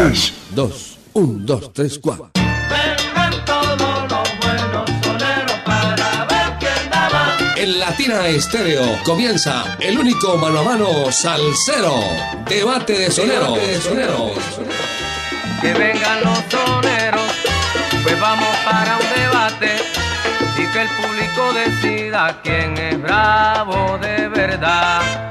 Noticias. Dos, un, dos, tres, cuatro. Vengan todos los buenos soneros para ver quién da más. En Latina Estéreo comienza el único mano a mano salsero. Debate de sonero. Que vengan los soneros, pues vamos para un debate y que el público decida quién es bravo de verdad.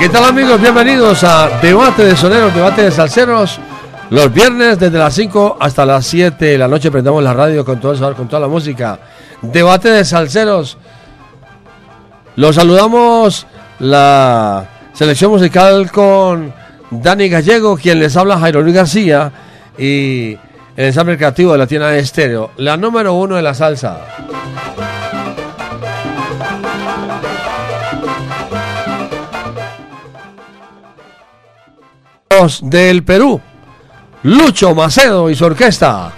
¿Qué tal amigos? Bienvenidos a Debate de Soneros, Debate de Salseros. Los viernes desde las 5 hasta las 7 de la noche prendemos la radio con todo el sabor, con toda la música. Debate de Salseros. Los saludamos la selección musical con Dani Gallego, quien les habla Jairo Luis García y el ensamble creativo de la tienda de estéreo, la número uno de la salsa. Del Perú, Lucho Macedo y su orquesta.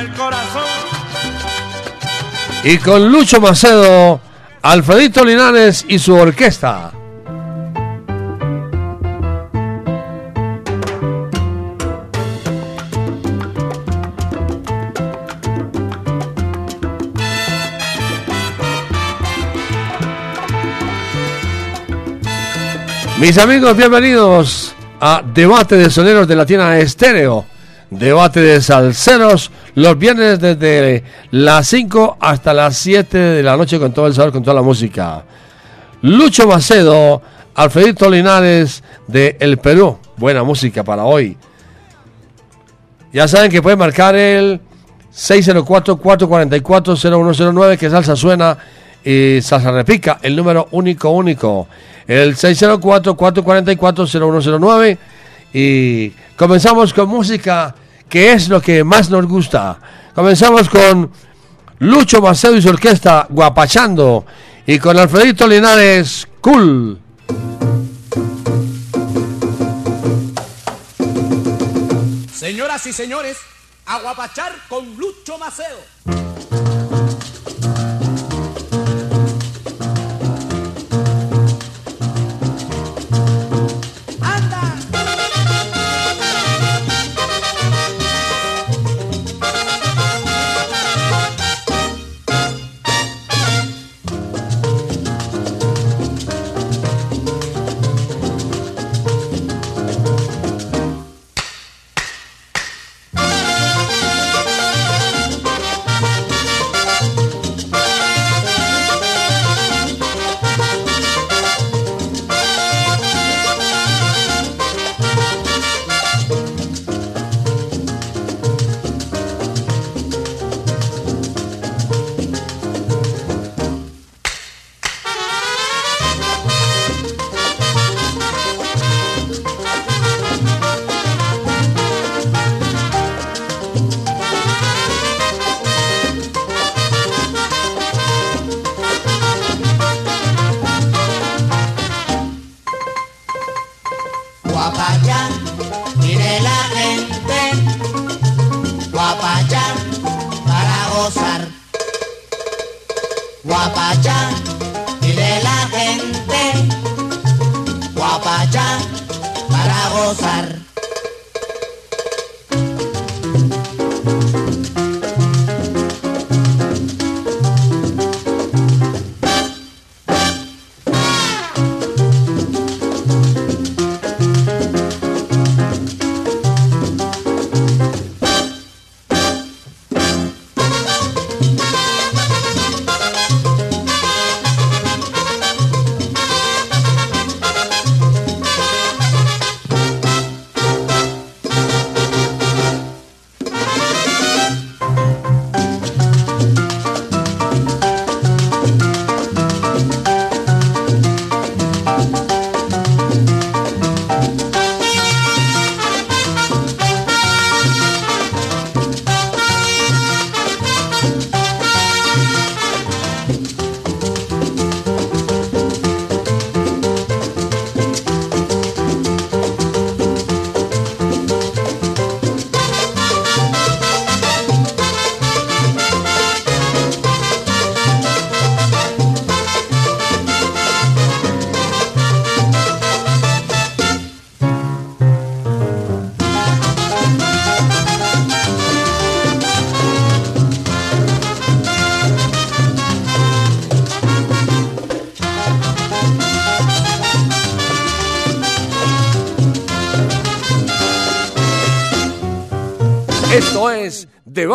El corazón. Y con Lucho Macedo, Alfredito Linares y su orquesta. Mis amigos, bienvenidos a Debate de Soneros de la tienda Estéreo. Debate de salseros los viernes desde las 5 hasta las 7 de la noche con todo el sabor, con toda la música. Lucho Macedo, Alfredito Linares de El Perú. Buena música para hoy. Ya saben que pueden marcar el 604-444-0109 que salsa suena y salsa repica, el número único único. El 604-444-0109 y comenzamos con música que es lo que más nos gusta. Comenzamos con Lucho Macedo y su orquesta Guapachando y con Alfredito Linares Cool. Señoras y señores, Aguapachar con Lucho Macedo.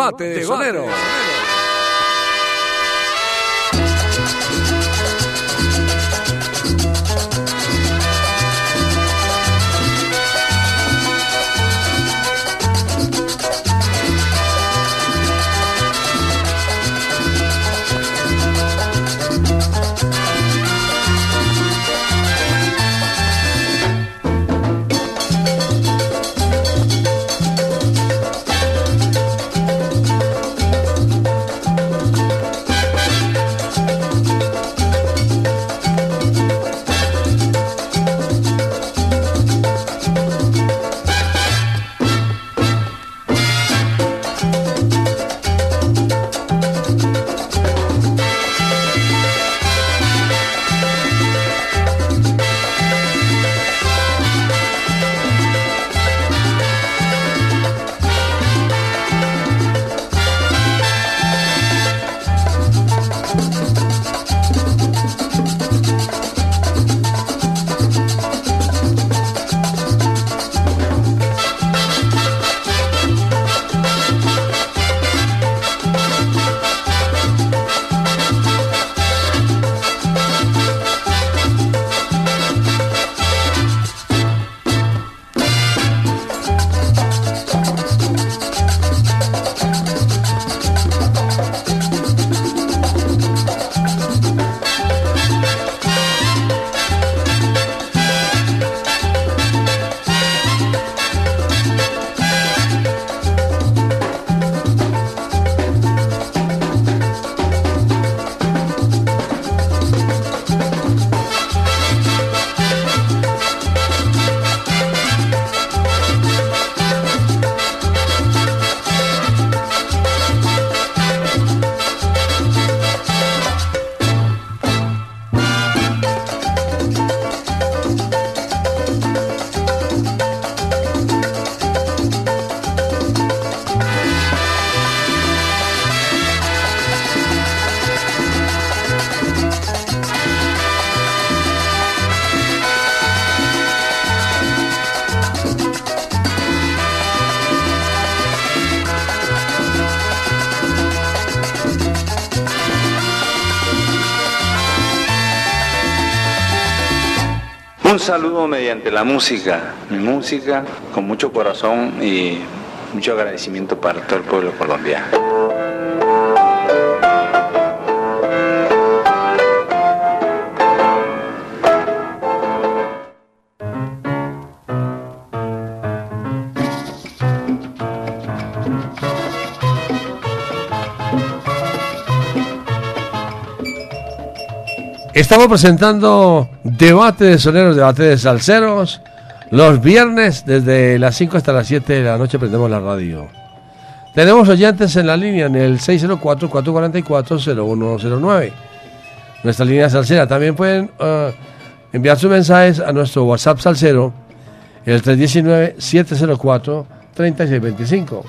Debate de Soneros. Saludo mediante la música, mi música con mucho corazón y mucho agradecimiento para todo el pueblo colombiano. Estamos presentando debate de soneros, debate de salseros. Los viernes, desde las 5 hasta las 7 de la noche, prendemos la radio. Tenemos oyentes en la línea en el 604-444-0109. Nuestra línea salsera. También pueden eh, enviar sus mensajes a nuestro WhatsApp salsero, el 319-704-3625.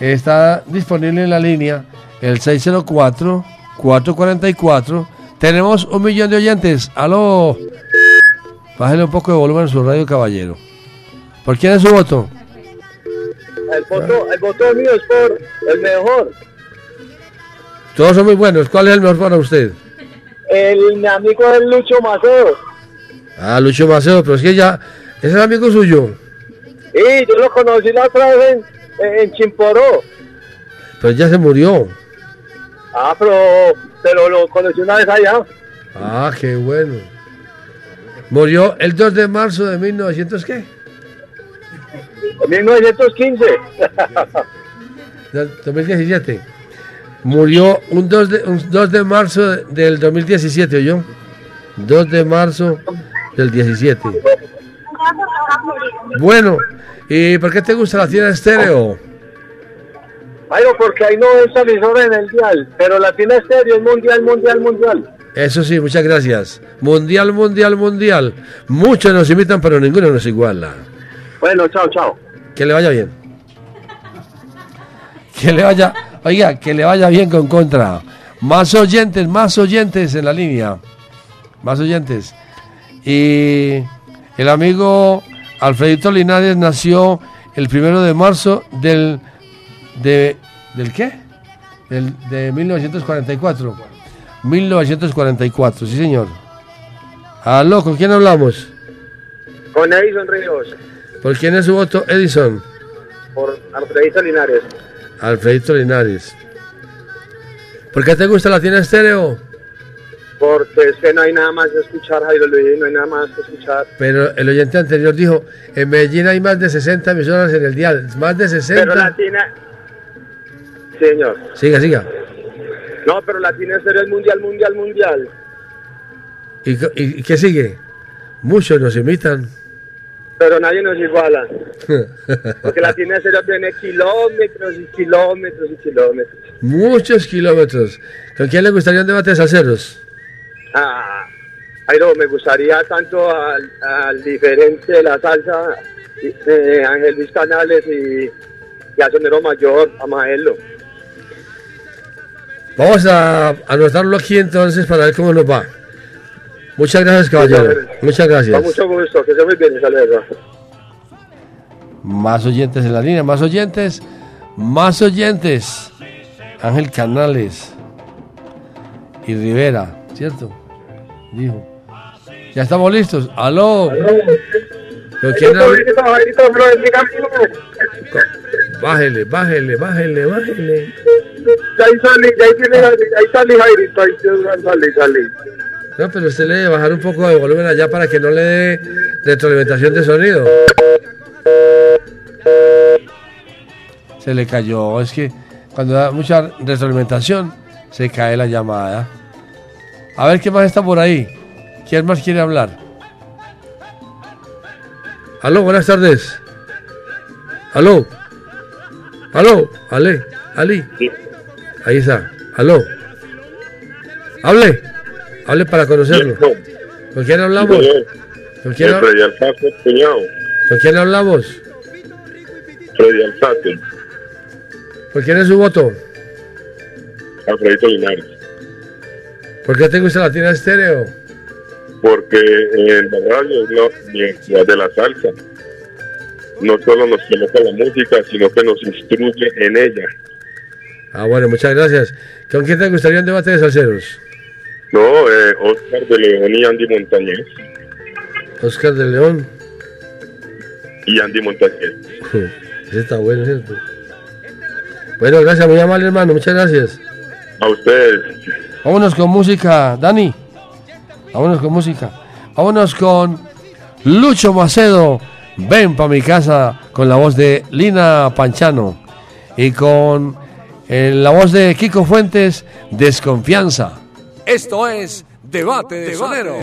Está disponible en la línea el 604-444. Tenemos un millón de oyentes. Aló. Bájale un poco de volumen a su radio, caballero. ¿Por quién es su voto? El voto, el voto mío es por el mejor. Todos son muy buenos. ¿Cuál es el mejor para usted? El mi amigo es Lucho Maceo. Ah, Lucho Maceo, pero es que ya. ¿Ese es amigo suyo? Y yo lo conocí la otra vez en, en Chimporó. Pero ya se murió. Ah, pero, pero lo conocí una vez allá. Ah, qué bueno. Murió el 2 de marzo de 1900, ¿qué? En 1915. Del 2017. Murió un 2 de, un 2 de marzo de- del 2017, ¿oyó? 2 de marzo del 17. Bueno, ¿y por qué te gusta la tienda estéreo? No, porque ahí no es emisora en el dial, pero la tiene estéreo es mundial, mundial, mundial. Eso sí, muchas gracias. Mundial, mundial, mundial. Muchos nos imitan, pero ninguno nos iguala. Bueno, chao, chao. Que le vaya bien. Que le vaya, oiga, que le vaya bien con contra. Más oyentes, más oyentes en la línea. Más oyentes. Y el amigo Alfredito Linares nació el primero de marzo del. De, ¿Del qué? Del, de 1944. 1944, sí, señor. Aló, ¿con quién hablamos? Con Edison Ríos, ¿Por quién es su voto, Edison? por Alfredito Linares. Alfredito Linares. ¿Por qué te gusta la tienda estéreo? Porque es que no hay nada más que escuchar, Jairo Luis, no hay nada más que escuchar. Pero el oyente anterior dijo, en Medellín hay más de 60 emisoras en el dial. Más de Pero 60. Señor. Siga, siga. No, pero Latina Estéreo es mundial, mundial, mundial. ¿Y, y- qué sigue? Muchos nos imitan. Pero nadie nos iguala. Porque Latina Estéreo tiene kilómetros y kilómetros y kilómetros. Muchos kilómetros. ¿Con quién le gustaría un debate de salseros? Ah, Jairo, me gustaría tanto al, al diferente de la salsa, eh, Ángel Luis Canales y, y a Sonero Mayor, a Maelo. Vamos a anotarlo aquí entonces para ver cómo nos va. Muchas gracias, caballero. Muchas Con gracias. mucho gusto, que se muy bien, hasta luego. Más oyentes en la línea, más oyentes, más oyentes. Ángel Canales y Rivera, ¿cierto? Dijo. Ya estamos listos. Aló. ¿Con quién hablo? Bájele, bájele, bájele, bájele. Ahí salí, ahí tiene, ahí salí, Jairito, ahí salí, salí. No, pero usted le debe bajar un poco de volumen allá para que no le dé retroalimentación de sonido. Se le cayó. Es que cuando da mucha retroalimentación se cae la llamada. A ver qué más está por ahí. ¿Quién más quiere hablar? Aló, buenas tardes. Aló. Aló, Ale, Ali. Ahí está. Aló. Hable. Hable para conocerlo. ¿Con quién hablamos? ¿Con quién. ¿Con quién hablamos? Freddy Alzate, ¿Por quién es su voto? Alfredito Linares. ¿Por qué te gusta la tienda estéreo? Porque en la radio es la de la salsa. No solo nos coloca la música, sino que nos instruye en ella. Ah, bueno, muchas gracias. ¿Con quién te gustaría un debate de salseros? No, eh, Oscar de León y Andy Montañez. Oscar de León. Y Andy Montañez. Ese está bueno, ¿cierto? Bueno, gracias, muy amable hermano, muchas gracias. A ustedes. Vámonos con música, Dani. Vámonos con música. Vámonos con Lucho Macedo. Ven pa' mi casa con la voz de Lina Panchano. Y con eh, la voz de Kiko Fuentes, Desconfianza. Esto es Debate de Sonero.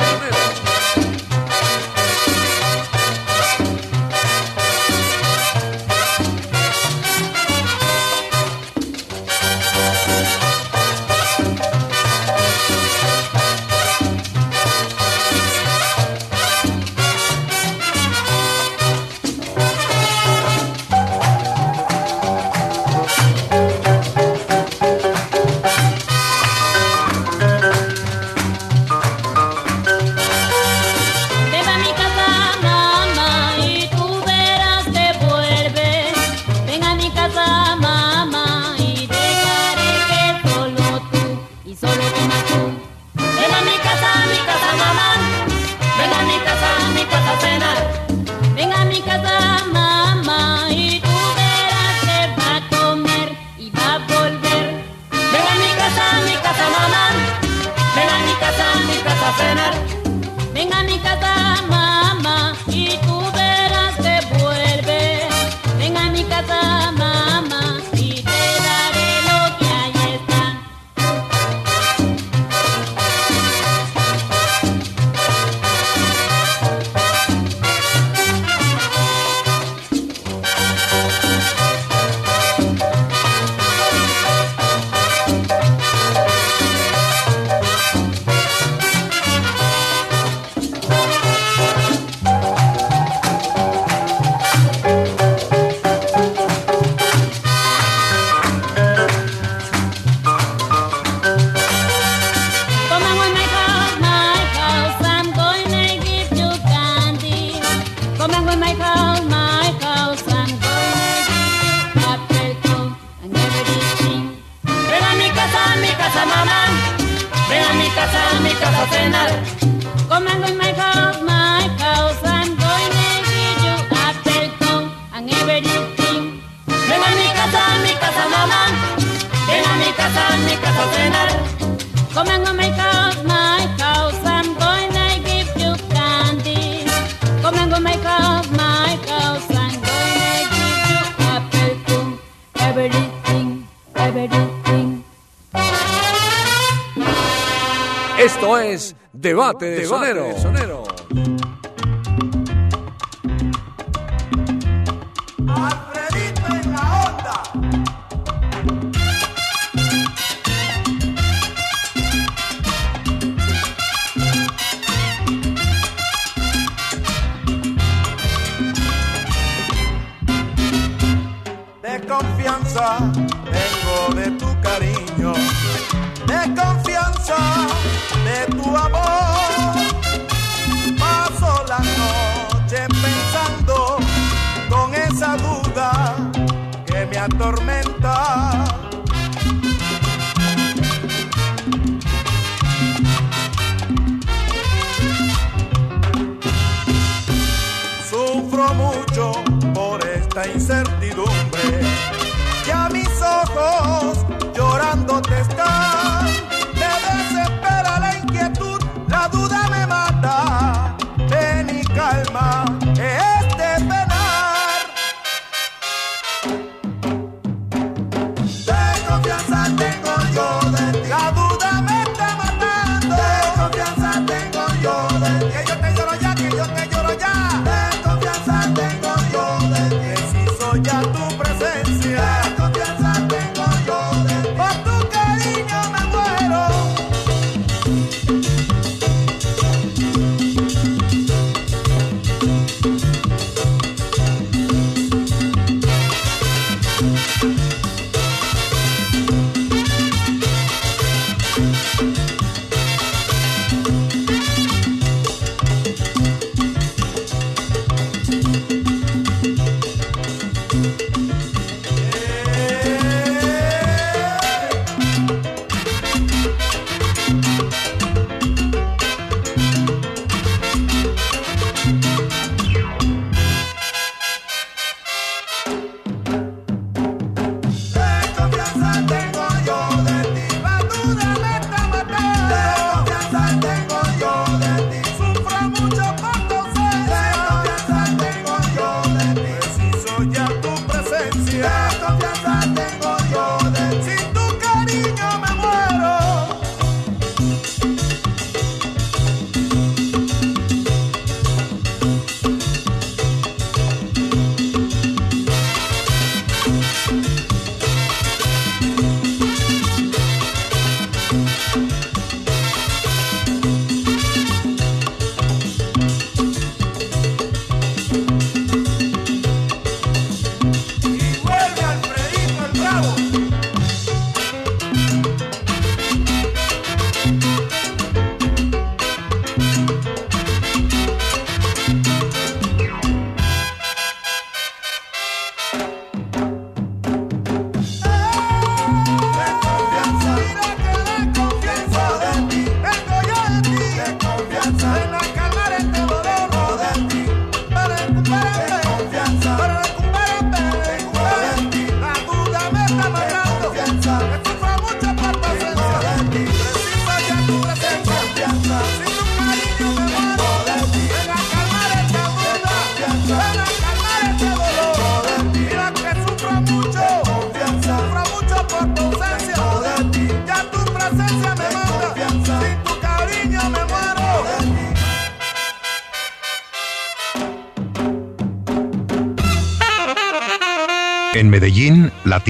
Debate, Debate. De sonero.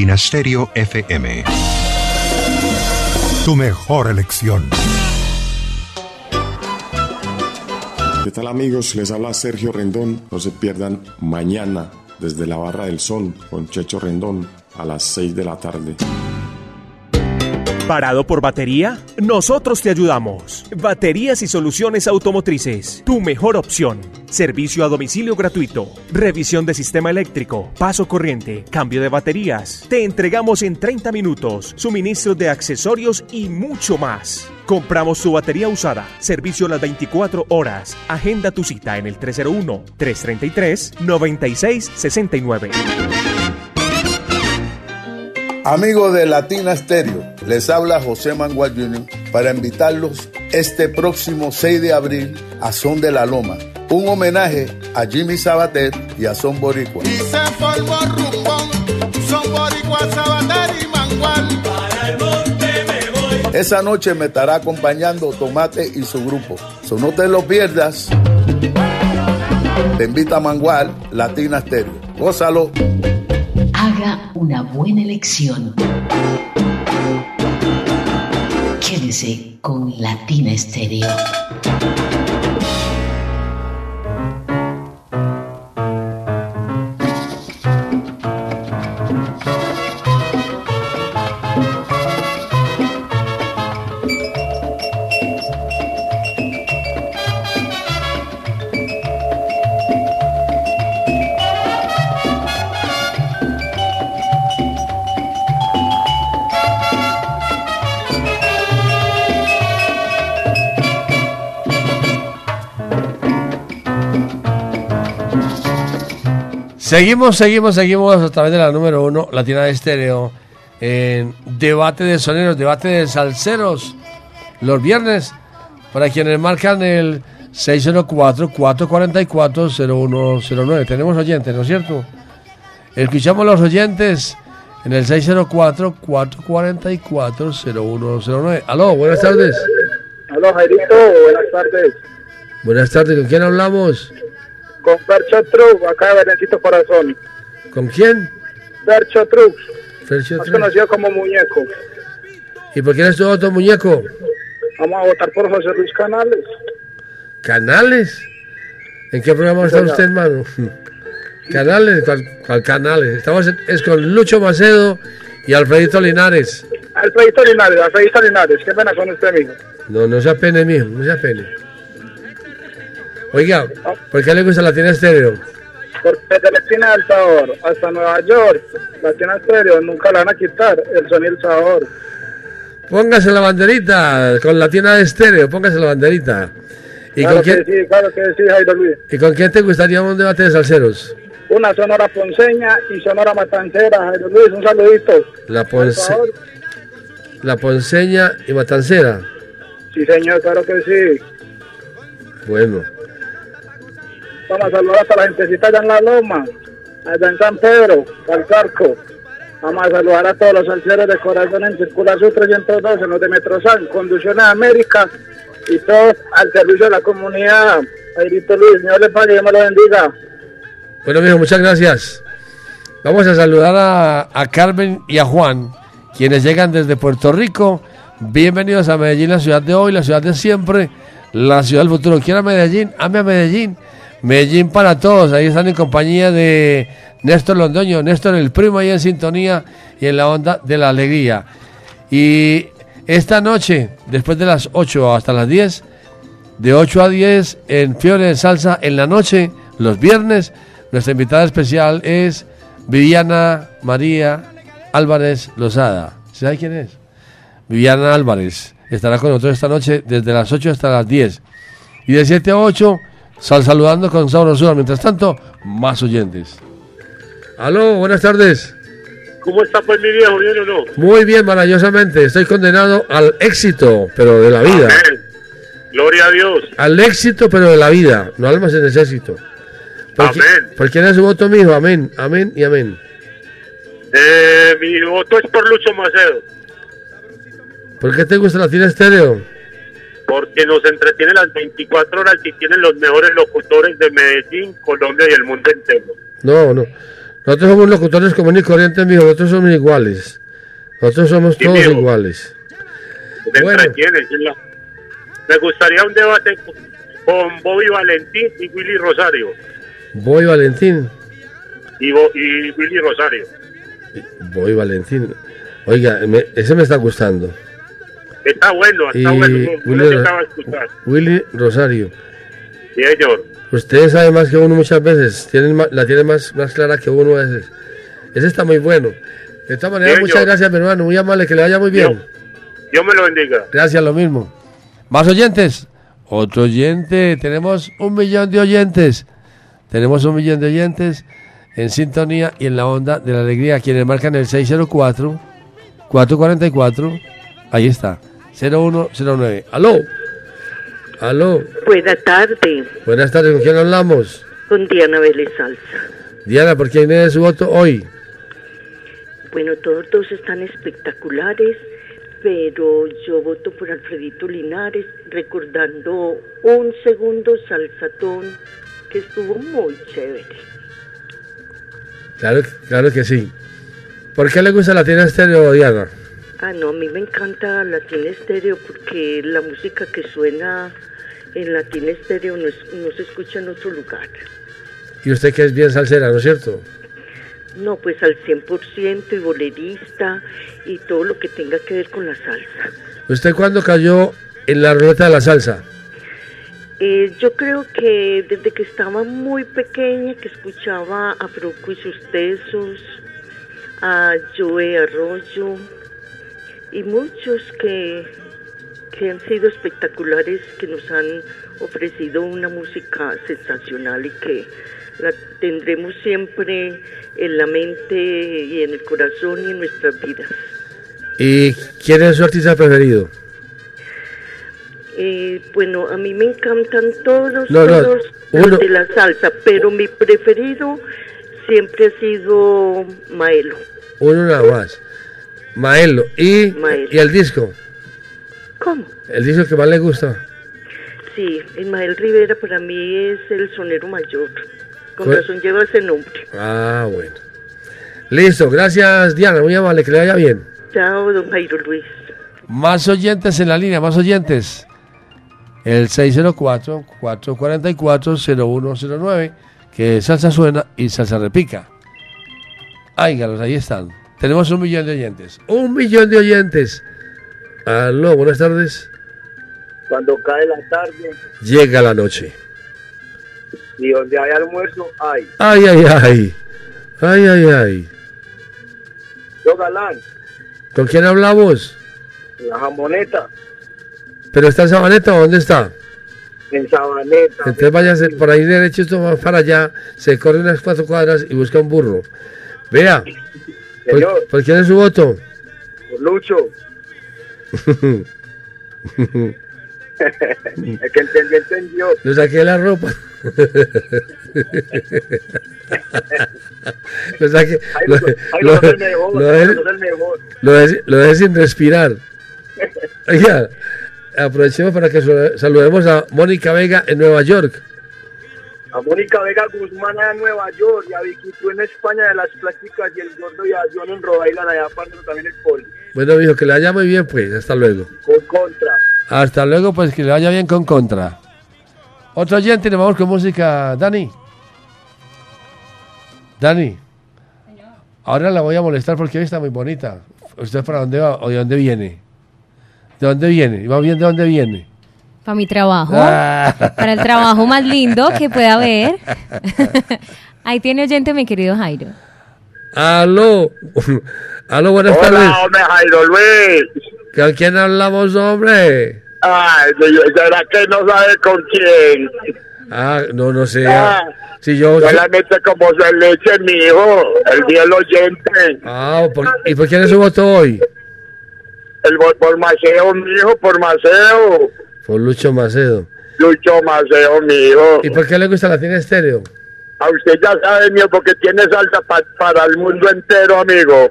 FM. Tu mejor elección. ¿Qué tal amigos? Les habla Sergio Rendón. No se pierdan mañana desde la Barra del Sol con Checho Rendón a las 6 de la tarde. ¿Parado por batería? Nosotros te ayudamos. Baterías y soluciones automotrices. Tu mejor opción Servicio a domicilio gratuito, revisión de sistema eléctrico, paso corriente, cambio de baterías. Te entregamos en 30 minutos, suministros de accesorios y mucho más. Compramos tu batería usada, servicio a las 24 horas. Agenda tu cita en el 301-333-9669. Amigos de Latina Stereo, les habla José Mangual Jr. para invitarlos este próximo 6 de abril a Son de la Loma un homenaje a Jimmy Sabater y a Son Boricua. Y se formó rumbón, son boricua, sabater y mangual. Para el monte me voy. Esa noche me estará acompañando Tomate y su grupo. So no te lo pierdas. Te invita a Mangual, Latina Stereo. Gózalo. Haga una buena elección. Quédese con Latina Estéreo. Seguimos, seguimos, seguimos a través de la número uno, Latina de Estéreo, en debate de soneros, debate de salseros, los viernes, para quienes marcan el 604-444-0109. Tenemos oyentes, ¿no es cierto? Escuchamos a los oyentes en el 604-444-0109. Aló, buenas tardes. Aló, Jairito, buenas tardes. Buenas tardes, ¿con quién hablamos? Con Fercho Trux, acá de Berencito Corazón. ¿Con quién? Fercho Trux, Fercho más Trux. conocido como Muñeco. ¿Y por quién es tu otro muñeco? Vamos a votar por José Luis Canales. ¿Canales? ¿En qué programa está usted, hermano? ¿Canales? ¿Cuál, cuál canales? Estamos en- es con Lucho Macedo y Alfredito Linares. Alfredito Linares, Alfredito Linares, qué pena con usted, amigo. No, no se apene, mijo, no se apene. Oiga, ¿por qué le gusta la tienda estéreo? Porque desde la esquina del Sabor hasta Nueva York, la tienda estéreo, nunca le van a quitar el sonido del sabor. Póngase la banderita con la tienda de estéreo, póngase la banderita. ¿Y, claro con que quién, sí, claro que sí, Jairo Luis. ¿Y con quién te gustaría un debate de salseros? Una sonora ponceña y sonora matancera, Jairo Luis, un saludito. La, ponce, la Ponceña y Matancera. Sí, señor, claro que sí. Bueno, Vamos a saludar hasta la gentecita allá en La Loma, allá en San Pedro, al Carco. Vamos a saludar a todos los salseros de corazón en Circula Sur 312, en los de Metrosan, Conducciones América y todos al servicio de la comunidad. Jairito Luis, Señor le pague, Dios me lo bendiga. Bueno, mijo, muchas gracias. Vamos a saludar a, a Carmen y a Juan, quienes llegan desde Puerto Rico. Bienvenidos a Medellín, la ciudad de hoy, la ciudad de siempre, la ciudad del futuro. Quiero a Medellín, ame a Medellín. Medellín para todos. Ahí están en compañía de Néstor Londoño, Néstor el primo ahí en sintonía y en la onda de la alegría. Y esta noche, después de las 8 hasta las 10, de 8 a 10 en Fiebre de Salsa en la noche, los viernes. Nuestra invitada especial es Viviana María Álvarez Lozada. ¿Sabe quién es? Viviana Álvarez. Estará con nosotros esta noche desde las 8 hasta las 10. Y de 7 a 8, sal saludando con sabrosura. Mientras tanto, más oyentes. Aló, buenas tardes. ¿Cómo está pues mi viejo? ¿Bien o no? Muy bien, maravillosamente. Estoy condenado al éxito, pero de la vida. Amén. Gloria a Dios. Al éxito, pero de la vida. No almas en ese éxito. ¿Por, qui- Amén. ¿Por quién es su voto, mijo? Amén, amén y amén. Eh, mi voto es por Lucho Macedo, ¿Por qué te gusta la tienda estéreo? Porque nos entretiene las 24 horas y tienen los mejores locutores de Medellín, Colombia y el mundo entero. No, no. Nosotros somos locutores comunes y corrientes, mijo. Nosotros somos iguales. Nosotros somos Sí, todos mijo. iguales. Te Bueno. entretiene. la- Me gustaría un debate con- Bobby Valentín y Willy Rosario. Voy Valentín. Y, Bo- y Willy Rosario. Voy Valentín. Oiga, me- ese me está gustando. Está bueno, está Y bueno. No, Willy, escuchar. Willy Rosario. Sí, señor. Usted sabe más que uno muchas veces. Tienen la tiene más, más clara que uno a veces. Ese está muy bueno. De todas maneras, Sí, muchas señor. gracias, mi hermano. Muy amable, que le vaya muy bien. Dios me lo bendiga. Gracias, lo mismo. ¿Más oyentes? Otro oyente. Tenemos un millón de oyentes. Tenemos un millón de oyentes en sintonía y en la onda de la alegría. Quienes marcan el 604 444, ahí está, 0109. ¿Aló? ¿Aló? Buena tarde, Buenas tardes, ¿con quién hablamos? con Diana Vélez Salsa. Diana, ¿por quién es su voto hoy? Bueno, todos dos están espectaculares, pero yo voto por Alfredito Linares, recordando un segundo salsatón que estuvo muy chévere. Claro, claro que sí. ¿Por qué le gusta Latina Estéreo, Diana? Ah, no, a mí me encanta Latina Estéreo porque la música que suena en Latina Estéreo no, es- no se escucha en otro lugar. Y usted que es bien salsera, ¿no es cierto? No, pues al 100% y bolerista y todo lo que tenga que ver con la salsa. ¿Usted cuándo cayó en la ruleta de la salsa? Eh, yo creo que desde que estaba muy pequeña, que escuchaba a Broco y sus tesos, a Joe Arroyo y muchos que, que han sido espectaculares, que nos han ofrecido una música sensacional y que la tendremos siempre en la mente y en el corazón y en nuestras vidas. ¿Y quién es su artista preferido? Eh, bueno, a mí me encantan todos, No, no, todos uno- los de la salsa, pero mi preferido siempre ha sido Maelo. Uno nada más. Maelo. ¿Y, Maelo. ¿Y el disco? ¿Cómo? ¿El disco que más le gusta? Sí, Ismael Rivera para mí es el sonero mayor. Con ¿Cuál? razón lleva ese nombre. Ah, bueno. Listo, gracias Diana, muy amable, que le vaya bien. Chao, don Jairo Luis. Más oyentes en la línea, más oyentes. El 604-444-0109, que salsa suena y salsa repica. Áigalos, ahí están. Tenemos un millón de oyentes. Un millón de oyentes. Aló, buenas tardes. Cuando cae la tarde Llega la noche. y donde hay almuerzo, hay. Ay, ay, ay. Ay, ay, ay. Yo galán, ¿Con quién hablamos? la jamoneta, ¿Pero está en Sabaneta o dónde está? en Sabaneta. Entonces váyase por ahí derecho, esto va para allá, se corre unas cuatro cuadras y busca un burro. Vea. ¿Por, por quién es su voto? Por Lucho, el que entendió, entendió. Le saqué la ropa. lo saqué. Ay, Lo, ay, lo- lo dejé- lo dejé- lo sin respirar. Oiga, aprovechemos para que saludemos a Mónica Vega en Nueva York. A Mónica Vega Guzmán allá en Nueva York, y a Vicky tú en España de las plásticas y el gordo y a John en Rhode Island, allá aparte también el poli. Bueno, mijo, que le vaya muy bien, pues. Hasta luego. Con contra. Hasta luego, pues que le vaya bien con contra. Otro oyente, nos vamos con música. Dani. Dani. Ahora la voy a molestar porque hoy está muy bonita. ¿Usted para dónde va o de dónde viene? ¿De dónde viene? ¿Y va bien de dónde viene? Para mi trabajo. Ah. Para el trabajo más lindo que pueda haber. Ahí tiene oyente mi querido Jairo. Aló. Aló, buenas tardes. Hola, hombre, Jairo Luis. ¿Con quién hablamos, hombre? Ay, ¿será que no sabe con quién? Ah, no, no sé. Ah. Si yo... Solamente como se le eche mi hijo, el fiel oyente. Ah, ¿por- ¿y por quién es su voto hoy? El por Maceo, mi hijo, por Maceo. Por Lucho Macedo. Lucho Maceo, mi hijo. ¿Y por qué le gusta Latina Estéreo? A usted ya sabe, mío, porque tiene salsa pa- para el mundo entero, amigo.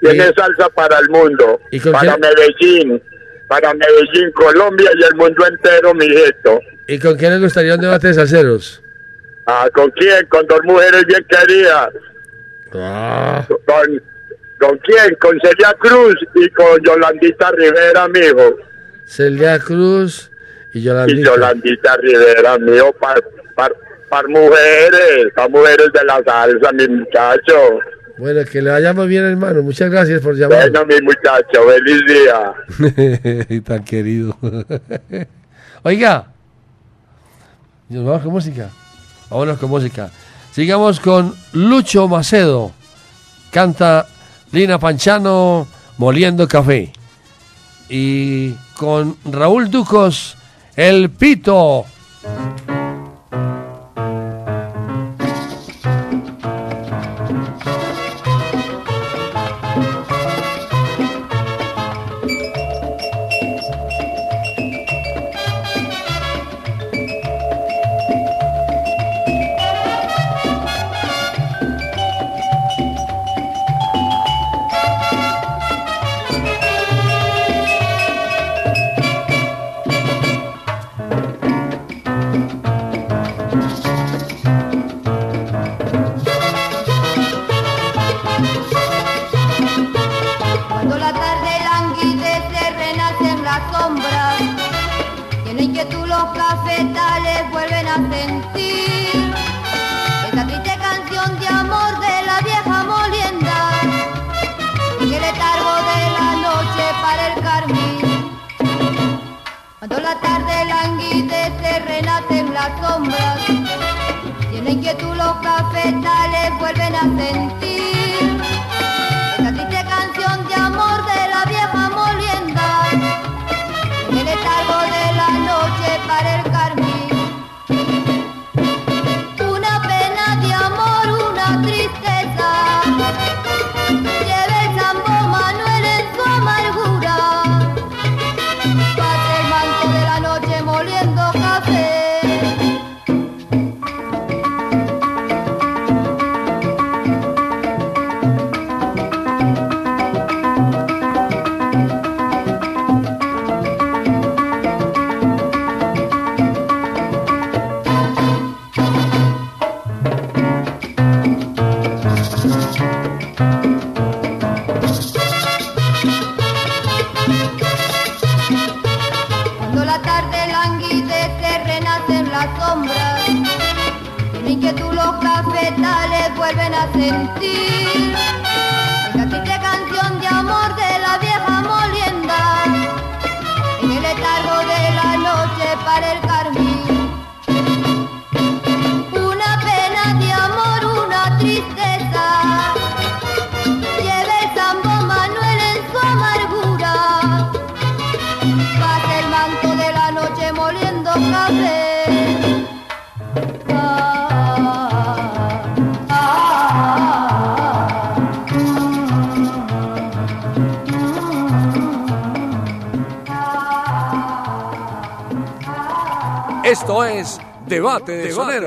Tiene salsa para el mundo. ¿Y con Para quién? Medellín. Para Medellín, Colombia y el mundo entero, mijito. ¿Y con quién le gustaría un debate de salseros? Ah, ¿Con quién? Con dos mujeres bien queridas. Ah, ¿Con, ¿Con quién? Con Celia Cruz y con Yolandita Rivera, mijo. Celia Cruz y Y Yolandita. Yolandita Rivera, mijo, para par, par mujeres, para mujeres de la salsa, mi muchacho. Bueno, que le vaya muy bien, hermano. Muchas gracias por llamar. Bueno, mi muchacho, feliz día. Tan querido. Oiga. Nos vamos con música. Vámonos con música. Sigamos con Lucho Macedo. Canta Lina Panchano moliendo café. Y con Raúl Ducos, El Pito. de amor de la vieja molienda y el letargo de la noche para el carmín. Cuando la tarde languidece, renacen las sombras y en inquietud los cafetales vuelven a sentir.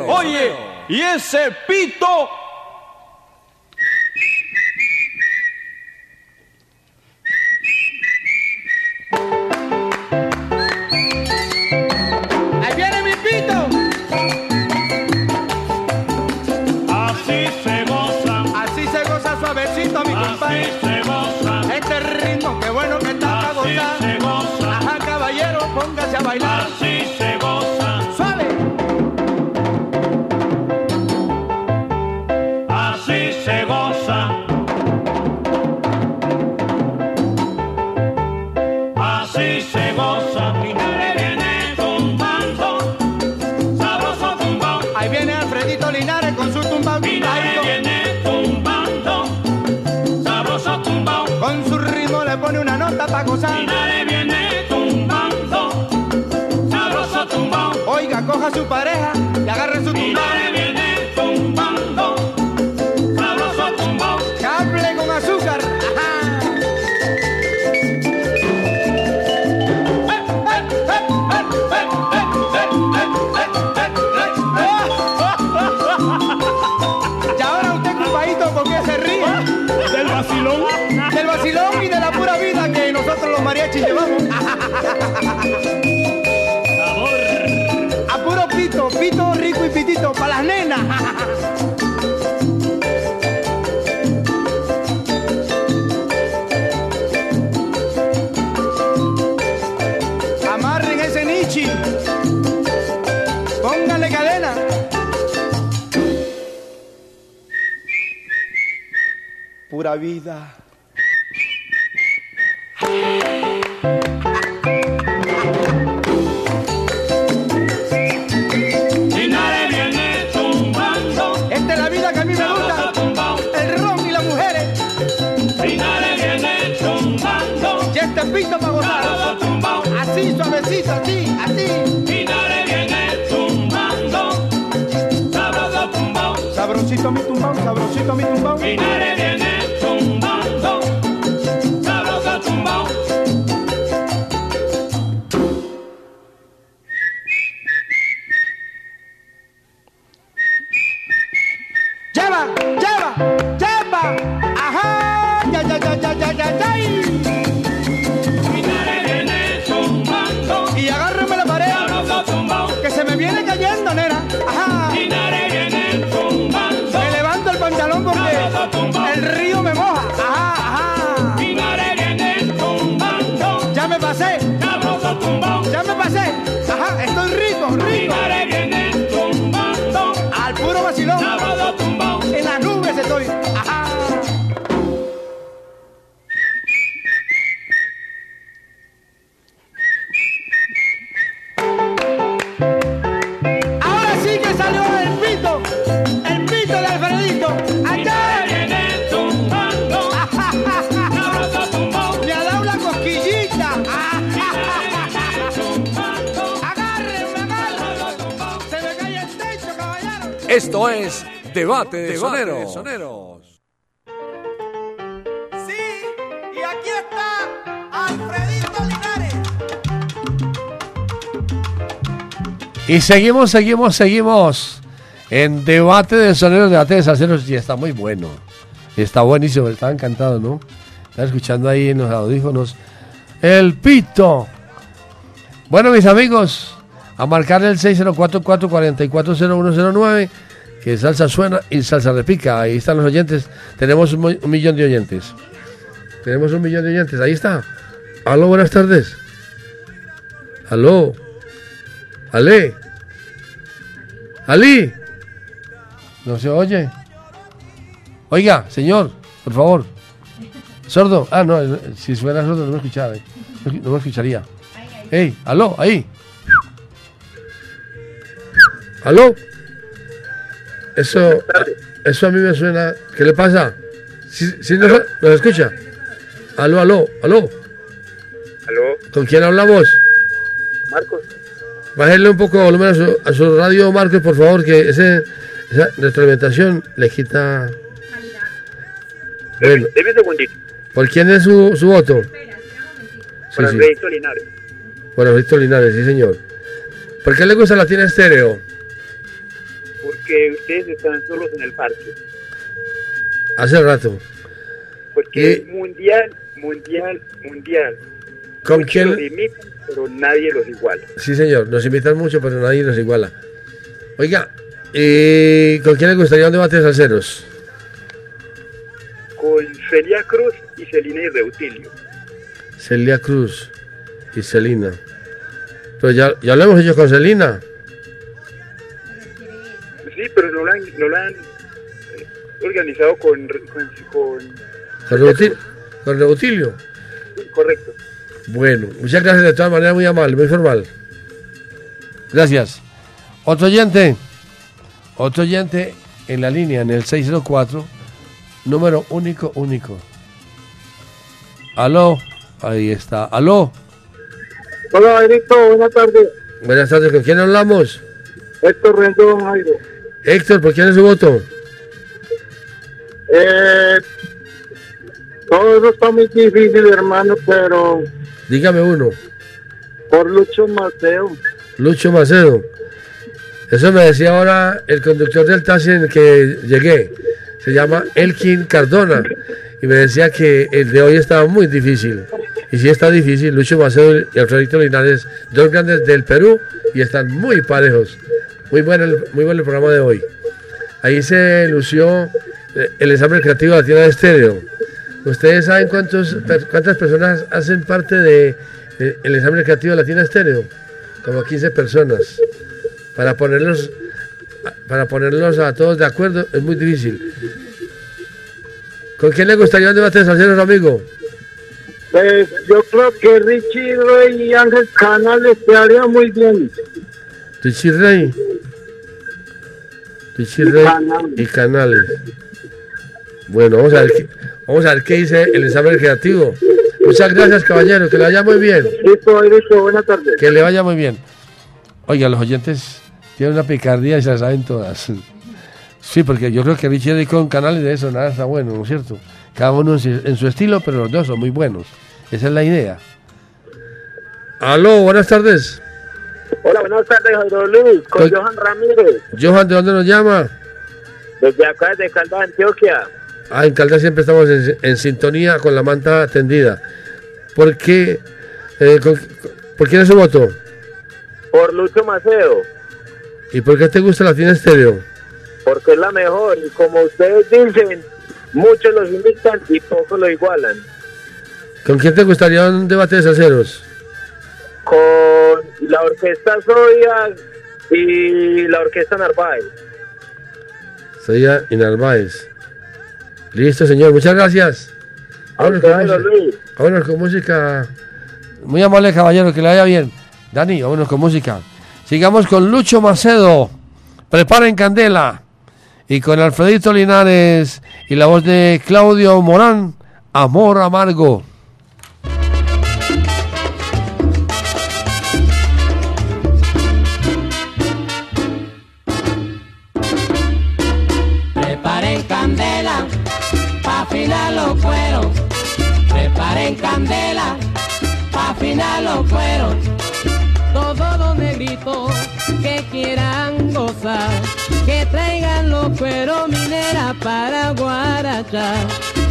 Oye, y ese pito La Esta es la vida que a mí me gusta. El rom y las mujeres. Minare viene el zumbando. Y este pito para gozar. Así suavecito, así, así. Minare viene el zumbando. Sabroso tumbao. Sabroncito mi tumbao, sabroncito mi tumbao. Minare viene. Esto es Debate de Soneros. Y aquí está Alfredito Linares. Y seguimos, seguimos, seguimos en debate de soneros, debate de salseros y está muy bueno. Está buenísimo, estaba encantado, ¿no? Estaba escuchando ahí en los audífonos el pito. Bueno, mis amigos, a marcar el 604-444-0109, que salsa suena y salsa repica. Ahí están los oyentes. Tenemos un, millón de oyentes. Tenemos un millón de oyentes. Ahí está. Aló, buenas tardes. Aló. Ale. Ali. No se oye. Oiga, señor, por favor. Sordo. Ah, no, si fuera sordo no me escuchaba. eh. No me escucharía. Ey, aló, ahí. ¿Aló? Eso, eso a mí me suena. ¿Qué le pasa? ¿Sí, sí nos, nos escucha? Aló, aló, aló. ¿Aló? ¿Con quién hablamos? Marcos. Bájenle un poco de volumen a su, a su radio, Marcos, por favor, que ese, esa retroalimentación le quita. Bueno, Deme un segundito. ¿por quién es su, su voto? Sí, Para sí. Alfredito Linares. Bueno, Víctor Linares, sí, señor. ¿Por qué le gusta la tiene estéreo? Porque ustedes están solos en el parque. Hace rato. Porque es mundial, mundial, mundial. ¿Con Muchos quién? los imitan, pero nadie los iguala. Sí, señor. Nos invitan mucho, pero nadie nos iguala. Oiga, ¿y con quién le gustaría un debate de salseros? Con Celia Cruz y Celina y Reutilio. Celia Cruz y Celina. Pero ya, ya lo hemos hecho con Celina. Pero no lo han, no lo han eh, organizado con, con, con- Con Reutil- con Reutilio. sí, correcto. Bueno, muchas gracias de todas maneras, muy amable, muy formal. Gracias. Otro oyente. Otro oyente en la línea, en el 604, número único, único. Aló, ahí está. Aló, Hola, Jairito, buenas tardes. buenas tardes, ¿con quién hablamos? Héctor Rendón, Jairo. Héctor, ¿por quién es su voto? Eh, todo eso está muy difícil, hermano, pero Dígame uno. por Lucho Mateo. Lucho Macedo. Eso me decía ahora el conductor del taxi en el que llegué. Se llama Elkin Cardona. Y me decía que el de hoy estaba muy difícil. Y sí está difícil. Lucho Macedo y Alfredito Linares, dos grandes del Perú, y están muy parejos. Muy bueno el, muy bueno el programa de hoy. Ahí se lució eh, el examen creativo de la tienda de estéreo. ¿Ustedes saben cuántos, cuántas personas hacen parte de, de el examen creativo de la tienda estéreo? Como 15 personas. Para ponerlos, para ponerlos a todos de acuerdo es muy difícil. ¿Con quién le gustaría un debate de salseros, amigo? Pues yo creo que Richie Rey y Ángel Canales te haría muy bien. Richie Rey. Y Canales. Bueno, vamos a ver vamos a ver qué dice el examen creativo. Muchas gracias, caballero. Que le vaya muy bien. Listo, Jairito, buenas tardes. Que le vaya muy bien. Oiga, los oyentes tienen una picardía y se la saben todas. Sí, porque yo creo que Richie con Canales de eso nada está bueno, ¿no es cierto? Cada uno en su, en su estilo, pero los dos son muy buenos. Esa es la idea. Aló, buenas tardes. Hola, buenas tardes, Jairo Luis, con Johan Ramírez, Johan, ¿de dónde nos llama? desde acá, de Caldas, Antioquia. Ah, en Caldas siempre estamos en, en sintonía con la manta tendida. ¿Por qué? eh, con- ¿Por quién es su voto? Por Lucho Maceo, ¿Y por qué te gusta la tienda estéreo? porque es la mejor y como ustedes dicen, muchos los imitan y pocos lo igualan. ¿Con quién te gustaría un debate de salseros? Con la orquesta Zodiac y la orquesta Narváez. Sería Inalbaez. Listo, señor. Muchas gracias. Vámonos con, con música. Muy amable, caballero. Que le vaya bien. Dani, vámonos con música. Sigamos con Lucho Macedo. Preparen candela. Y con Alfredito Linares y la voz de Claudio Morán. Amor amargo. Candela, pa' afinar los cueros. Todos los negritos que quieran gozar, que traigan los cueros minera para guarachar.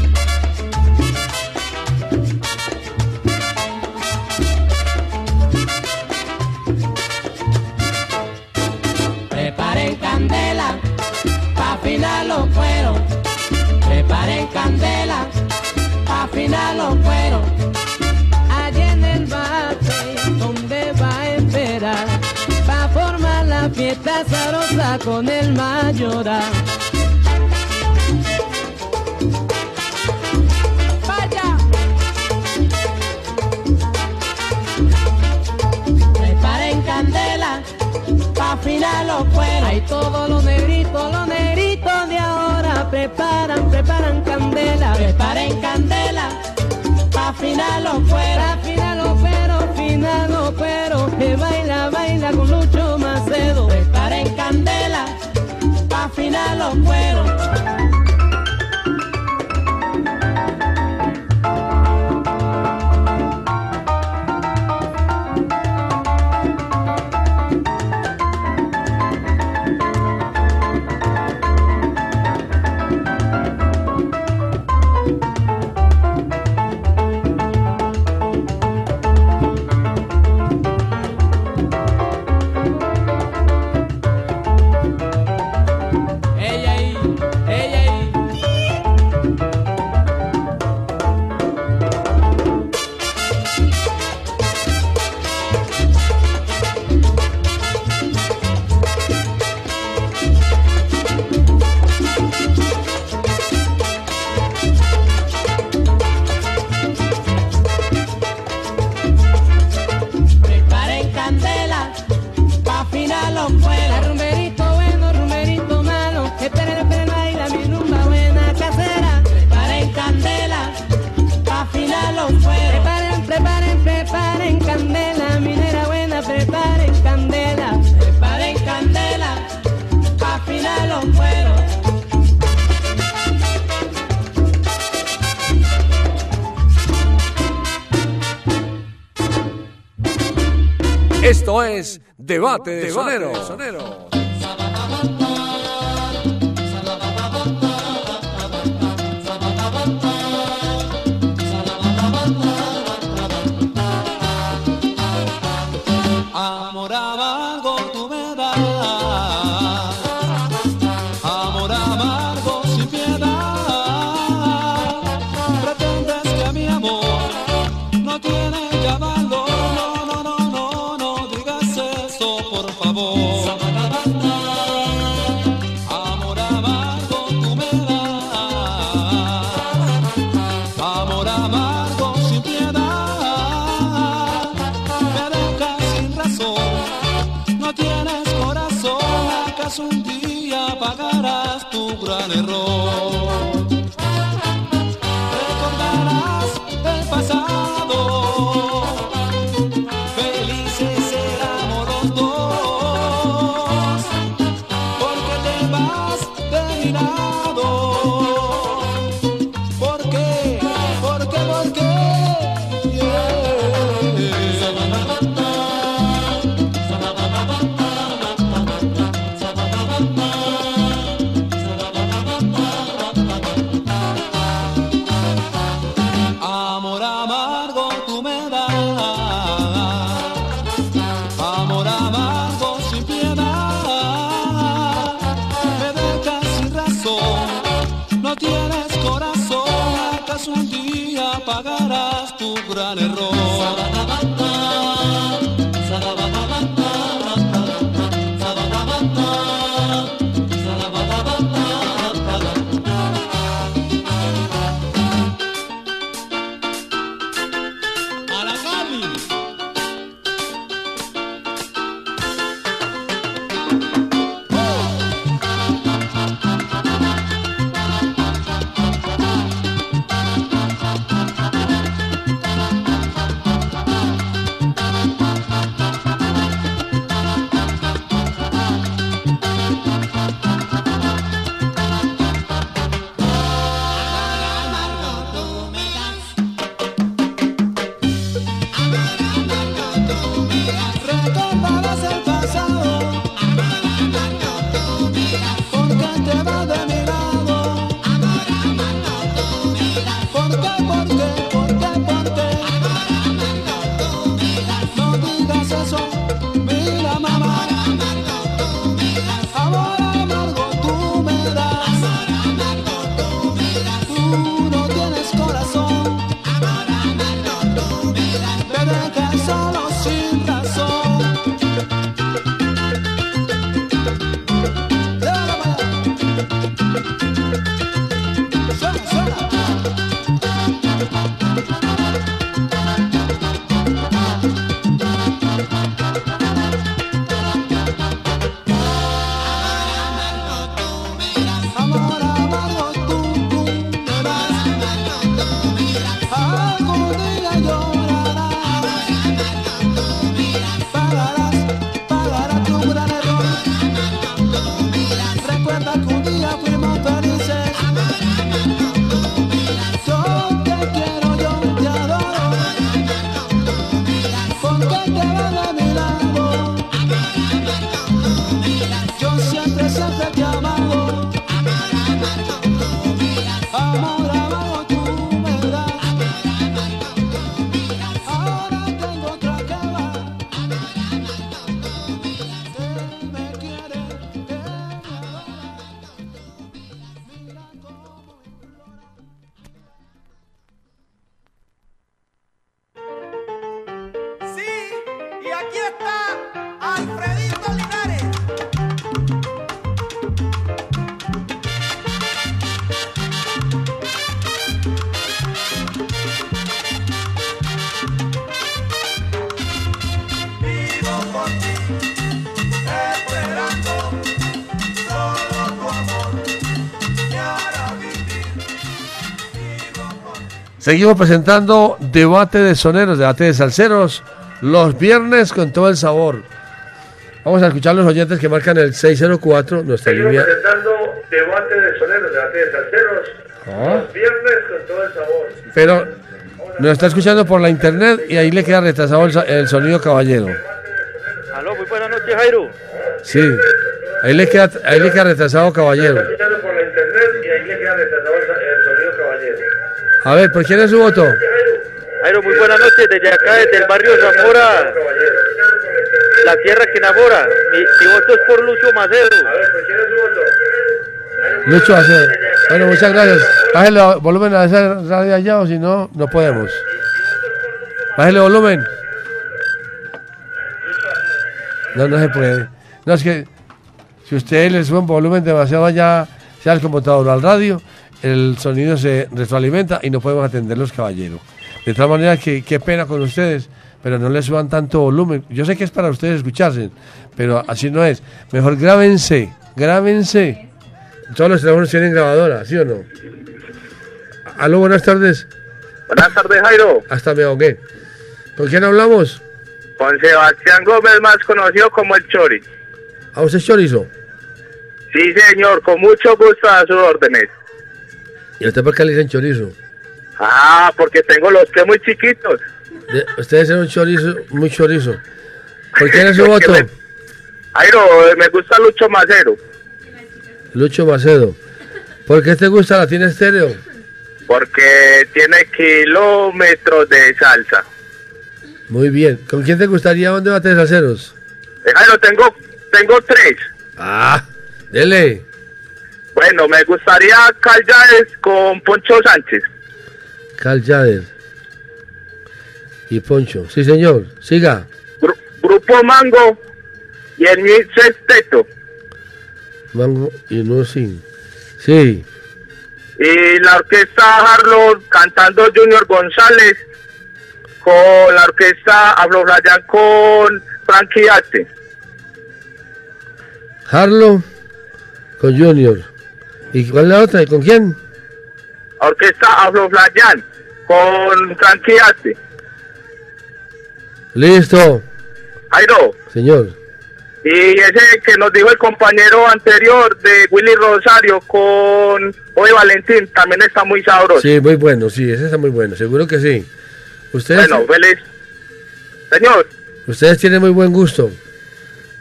Pa' afinar los cueros. Allá en el bate, donde va a esperar, pa' formar la fiesta sabrosa con el mayoral. Afinar los cueros. Hay todos los negritos, los negritos de ahora preparan, preparan. Preparen candela, pa' afinar los cueros, afinar los cueros. Que baila, baila con Lucho Macedo. Preparen candela, pa' afinar los Debate de Sonero. Error. Seguimos presentando debate de soneros, debate de salseros, los viernes con todo el sabor. Vamos a escuchar los oyentes que marcan el 604, nuestra línea. presentando debate de soneros, debate de salseros. Ah. Viernes con todo el sabor. Pero nos está escuchando por la internet y ahí le queda retrasado el, sa- el sonido caballero. Aló, muy buenas noches, Jairo. Sí, ahí le queda, ahí le queda retrasado caballero. A ver, ¿por quién es su voto? Jairo, muy buenas noches desde acá, desde el barrio Zamora, la tierra que enamora. Mi, mi voto es por Lucio Macero. Lucho hace. Bueno, muchas gracias. Bájale el volumen a esa radio allá o si no, no podemos. Bájale volumen. No, no se puede. No, es que si usted le sube un volumen demasiado allá, sea al computador o al radio, el sonido se retroalimenta y no podemos atenderlos, caballero. De tal manera que qué pena con ustedes, pero no le suban tanto volumen. Yo sé que es para ustedes escucharse, pero así no es. Mejor grábense, grábense. Todos los teléfonos tienen grabadora, ¿sí o no? Aló, buenas tardes. Buenas tardes, Jairo. Hasta me ahogué. ¿Con quién hablamos? Con Sebastián Gómez, más conocido como el Chori. ¿A usted chorizo? Sí, señor, con mucho gusto a sus órdenes. ¿Y a usted por qué le dicen chorizo? Ah, porque tengo los pies muy chiquitos. De- ustedes son un chorizo, muy chorizo. ¿Por quién es su voto? me- me gusta Lucho Macero, Lucho Macedo. ¿Por qué te gusta Latina Estéreo? porque tiene kilómetros de salsa. Muy bien. ¿Con quién te gustaría un debate de salseros? Eh, Jairo, tengo, tengo tres. Ah, dele. Bueno, me gustaría Callares con Poncho Sánchez. Carl Jader. Y Poncho. Sí, señor. Siga. Gru- Grupo Mango y el Mi Sexteto. Mango y no sin. Sí. Y la orquesta Harlow cantando Junior González con la orquesta Afro Brian con Frankie Arte. Harlow con Junior. ¿Y cuál es la otra? ¿Y con quién? Orquesta Afro Brian con Frankie Arte. Listo. Jairo. Señor. Y ese que nos dijo el compañero anterior de Willy Rosario con Oye Valentín también está muy sabroso. Sí, muy bueno. Sí, ese está muy bueno. Seguro que sí. Ustedes, Bueno, feliz. Señor, ustedes tienen muy buen gusto.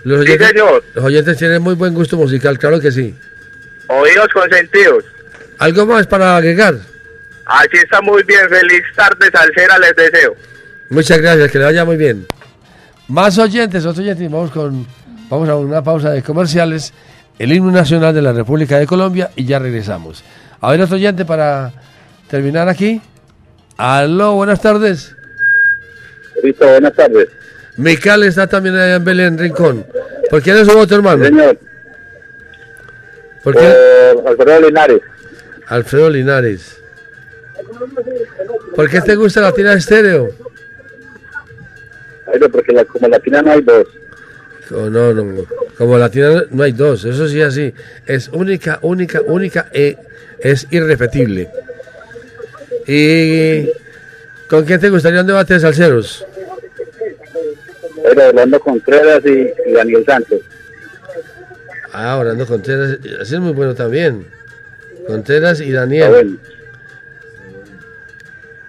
Los Sí, señor. Los oyentes tienen muy buen gusto musical, claro que sí. Oídos consentidos. ¿Algo más para agregar? Así está muy bien. Feliz tarde, salsera, les deseo. Muchas gracias, que le vaya muy bien. Más oyentes, otros oyentes, vamos con vamos a una pausa de comerciales, el himno nacional de la República de Colombia y ya regresamos. A ver, otro oyente para terminar aquí. Aló, buenas tardes. Listo, buenas tardes. Mical está también allá en Belén Rincón. ¿Por quién es su voto, hermano? Señor. ¿Por qué? Alfredo Linares. Alfredo Linares. ¿Por qué te gusta Latina Estéreo? Porque la, como latina no hay dos. Oh, no, no, no. Como latina no hay dos, eso sí así. Es única, única, única, e es irrepetible. ¿Y con quién te gustaría un debate de salseros? Jairo, Orlando Contreras y, y Daniel Santos. Ah, Orlando Contreras, así es muy bueno también. Contreras y Daniel.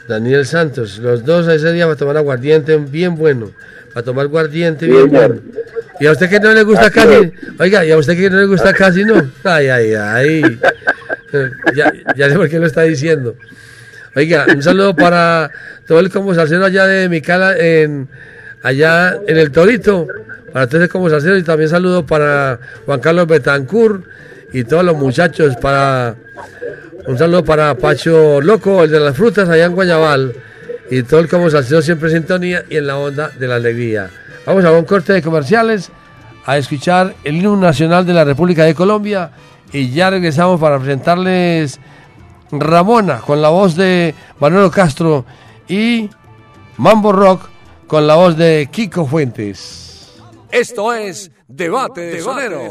Daniel Santos, los dos ese día va a tomar aguardiente bien bueno. Va a tomar aguardiente bien bueno. ¿Y a usted que no le gusta Así casi? Oiga, ¿y a usted que no le gusta casi no? Ay, ay, ay. Ya, ya sé por qué lo está diciendo. Oiga, un saludo para todo el como allá de Micala, en, allá en el Torito, para el como salsero y también saludo para Juan Carlos Betancur y todos los muchachos, para un saludo para Pacho Loco, el de las frutas allá en Guayabal, y todo el como salsero siempre en sintonía y en la onda de la alegría. Vamos a un corte de comerciales, a escuchar el himno nacional de la República de Colombia y ya regresamos para presentarles Ramona con la voz de Manuel Castro y Mambo Rock con la voz de Kiko Fuentes. Esto es Debate de Sonero.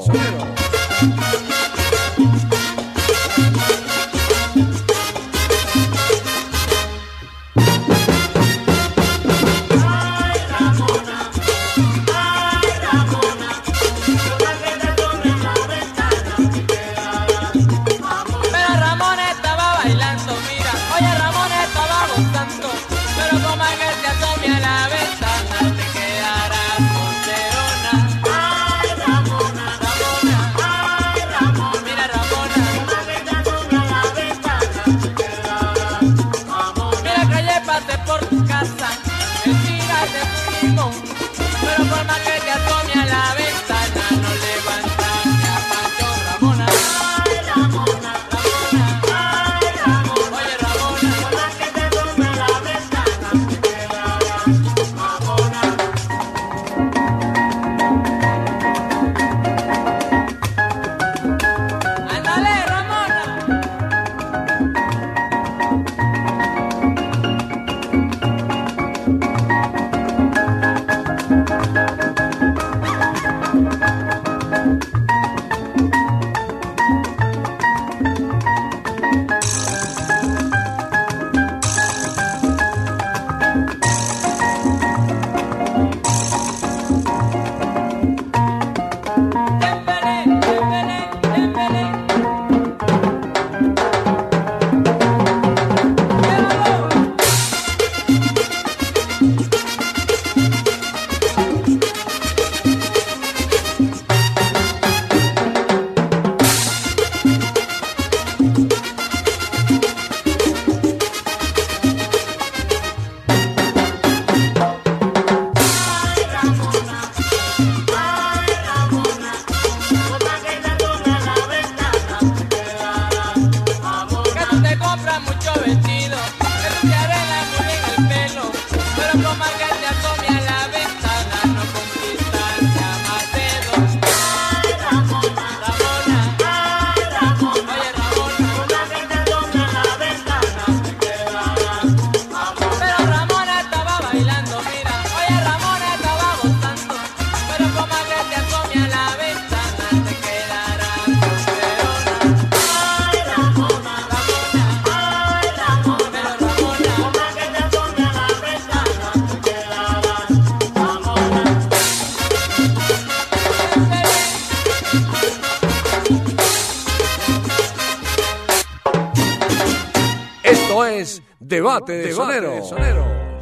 Es Debate de Sonero.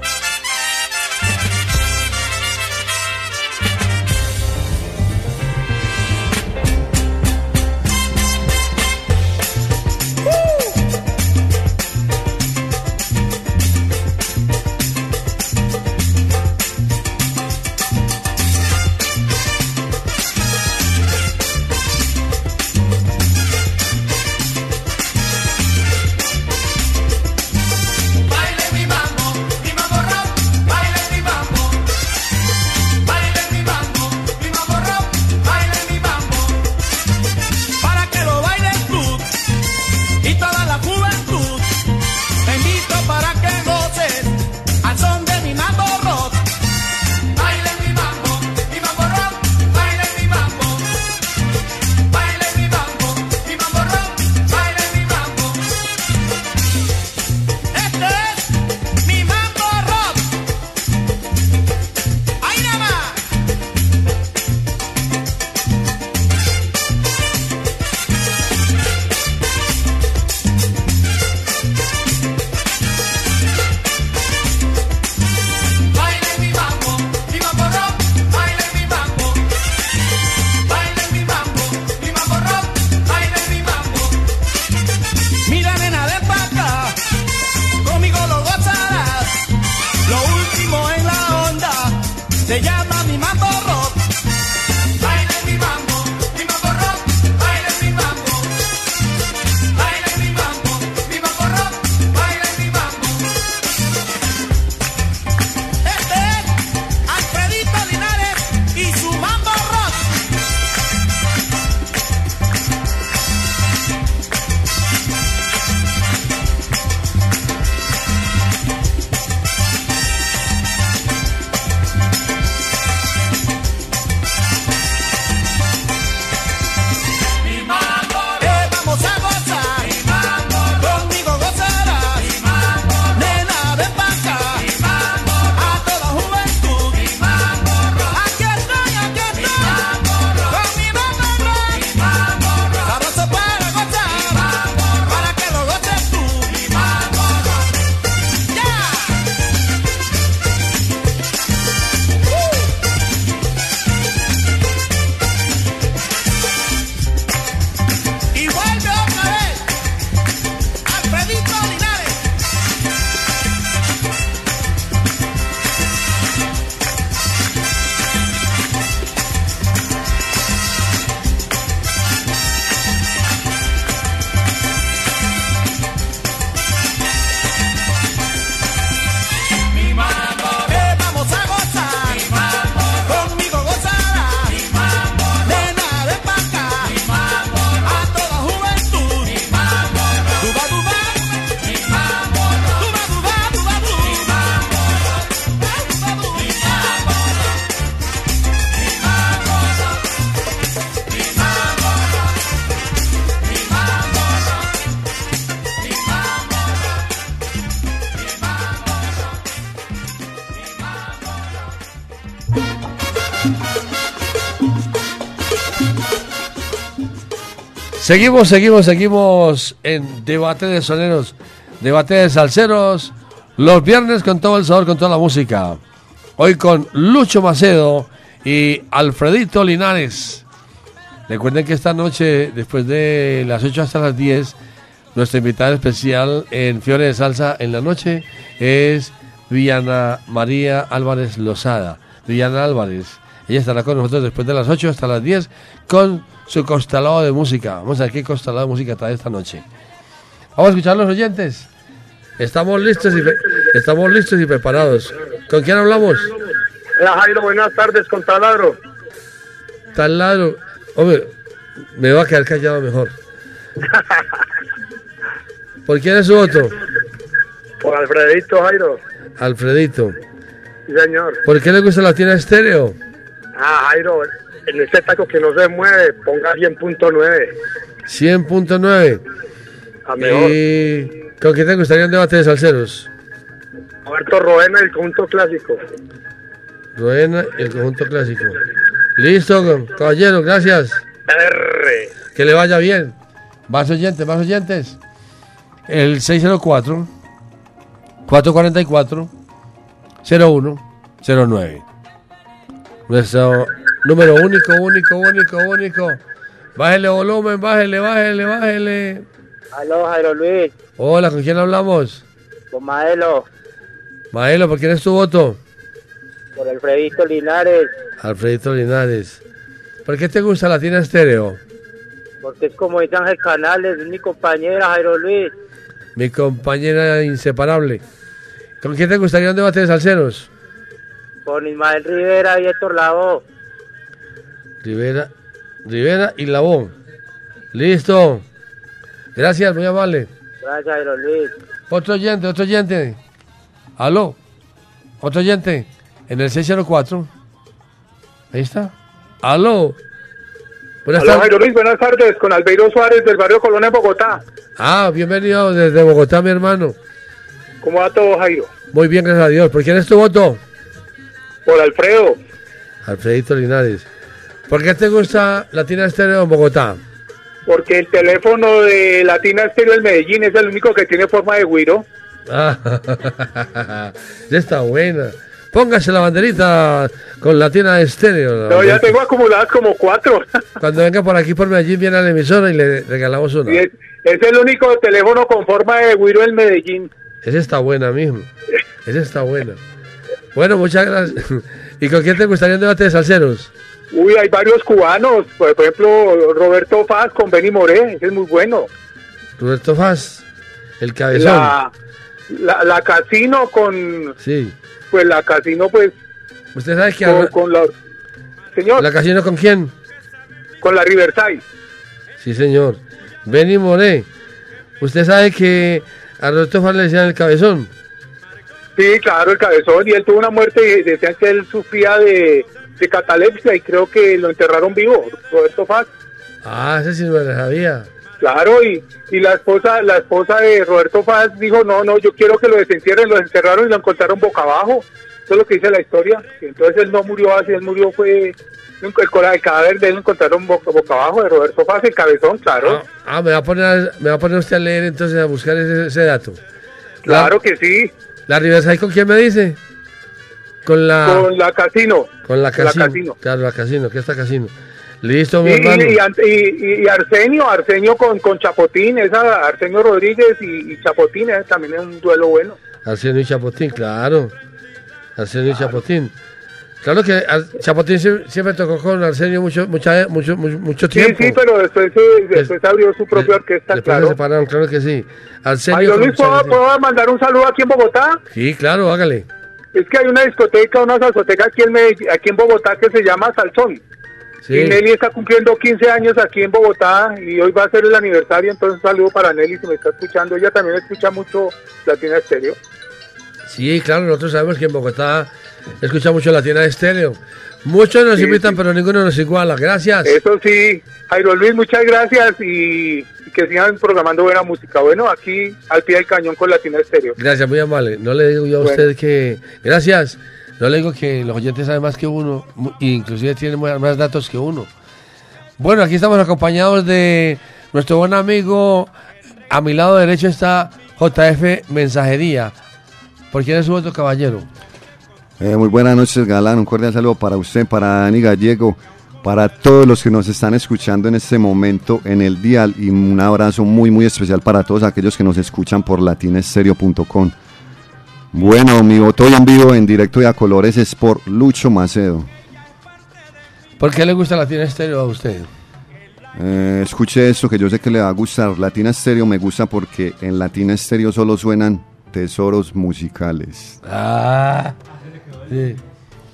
Seguimos, seguimos, seguimos en Debate de Soneros, Debate de Salseros, los viernes con todo el sabor, con toda la música. Hoy con Lucho Macedo y Alfredito Linares. Recuerden que esta noche, después de las 8 hasta las 10, nuestra invitada especial en Fiore de Salsa en la noche es Viana María Álvarez Lozada. Viana Álvarez. Ella estará con nosotros después de las 8 hasta las 10 con su costalado de música. Vamos a ver qué costalado de música trae esta noche. Vamos a escuchar a los oyentes. Estamos listos y, estamos listos y preparados. ¿Con quién hablamos? Hola Jairo, buenas tardes con Taladro. Tal lado. Hombre, me va a quedar callado mejor. ¿Por quién es su voto? Por Alfredito Jairo. Alfredito. Sí, señor. ¿Por qué le gusta la tienda estéreo? Ah, Jairo, en este taco que no se mueve, ponga 100.9. 100.9. A mejor. ¿Y con quién te gustaría un debate de salseros? Roberto Roena, el conjunto clásico. Ruena y el conjunto clásico. Listo, caballero, gracias. R. Que le vaya bien. Más oyentes, más oyentes. El 604 444 0109. Nuestro número único, único, único, único. Bájele volumen, bájele, bájele, bájele. Aló, Jairo Luis, Hola, ¿con quién hablamos? con Maelo, Maelo, ¿por quién es tu voto? por Alfredito Linares, Alfredito Linares. ¿Por qué te gusta la tienda estéreo? porque es como dice Ángel Canales, es mi compañera, Jairo Luis, Mi compañera inseparable. ¿Con quién te gustaría un debate de salseros? con Ismael Rivera y Héctor Lavoe. Rivera, Rivera y Labón. Listo. Gracias, muy amable. Gracias, Jairo Luis. Otro oyente, otro oyente. Aló. Otro oyente. En el 604. Ahí está. Aló. Buenas Hola tardes. Jairo Luis, buenas tardes, con Albeiro Suárez del barrio Colón en Bogotá. Ah, bienvenido desde Bogotá, mi hermano. ¿Cómo va todo, Jairo? Muy bien, gracias a Dios. ¿Por quién es tu voto? Por Alfredo. Alfredito Linares. ¿Por qué te gusta la tienda estéreo en Bogotá? Porque el teléfono de Latina Estéreo del Medellín es el único que tiene forma de guiro. Ah, ya está buena. Póngase la banderita con la tienda estéreo. No, ya tengo acumuladas como cuatro. Cuando venga por aquí por Medellín viene a la emisora y le regalamos una. Es, es el único teléfono con forma de guiro en Medellín. Esa está buena, mijo. Esa está buena. Bueno, muchas gracias. ¿Y con quién te gustaría un debate de salseros? Uy, hay varios cubanos. Por, ejemplo, Roberto Faz con Benny Moré. Ese es muy bueno. Roberto Faz, el cabezón. La, la, la Casino con... Sí. Pues la Casino, pues... ¿Usted sabe que Con, con la... Señor, la casino con quién? con la Riverside. Sí, señor. Benny Moré. ¿Usted sabe que a Roberto Faz le decían el cabezón? Sí, claro, el cabezón. Y él tuvo una muerte y decían que él sufría de, de catalepsia y creo que lo enterraron vivo, Roberto Faz. Ah, ese sí lo sabía. Claro, y, y la esposa la esposa de Roberto Faz dijo, no, no, yo quiero que lo desentierren, lo enterraron y lo encontraron boca abajo. Eso es lo que dice la historia. Entonces él no murió así, él murió fue... El, el cadáver de él lo encontraron boca, boca abajo de Roberto Faz, el cabezón, claro. Ah, me va a poner, me va a poner usted a leer entonces a buscar ese, ese dato. Claro que sí. ¿La Riverside con quién me dice? Con la... Con la casino. Con la con la casino. Casino. Claro, la casino, que está casino. Listo, mi hermano. y, y, y- Arsenio, Arsenio con, con Chapotín, esa Arsenio Rodríguez y, y Chapotín, ese también es un duelo bueno. Arsenio y Chapotín, claro. Arsenio y Chapotín. Claro que Chapotín sie- siempre tocó con Arsenio mucho, mucha, mucho, mucho, mucho Sí, tiempo. sí, pero después, se- después abrió su propia orquesta, Después se claro. separaron, claro que sí. Arsenio con Luis, ¿puedo, puedo mandar un saludo aquí en Bogotá? Sí, claro, hágale. Es que hay una discoteca, una salsoteca aquí en, Medell- aquí en Bogotá que se llama Salsón. Sí. Y Nelly está cumpliendo 15 años aquí en Bogotá y hoy va a ser el aniversario, entonces saludo para Nelly si me está escuchando. Ella también escucha mucho Latina Estéreo. Sí, claro, nosotros sabemos que en Bogotá escucha mucho la tienda de estéreo. Muchos nos Sí, invitan, sí. pero ninguno nos iguala. Gracias. Eso sí, Jairo Luis, muchas gracias y, que sigan programando buena música. Bueno, aquí al pie del cañón con Latina Estéreo. Gracias, muy amable. No le digo yo a Bueno. usted que... Gracias. No le digo que los oyentes saben más que uno, inclusive tienen más datos que uno. Bueno, aquí estamos acompañados de nuestro buen amigo. A mi lado derecho está JF Mensajería. ¿Por quién es su voto, caballero? Eh, muy buenas noches, Galán. Un cordial saludo para usted, para Dani Gallego, para todos los que nos están escuchando en este momento en el dial y un abrazo muy, muy especial para todos aquellos que nos escuchan por latinestereo.com. Bueno, mi voto hoy en vivo, en directo y a colores es por Lucho Macedo. ¿Por qué le gusta Latina Estéreo a usted? Eh, escuche esto que yo sé que le va a gustar. Latina Stereo me gusta porque en Latina Stereo solo suenan tesoros musicales. Ah, sí.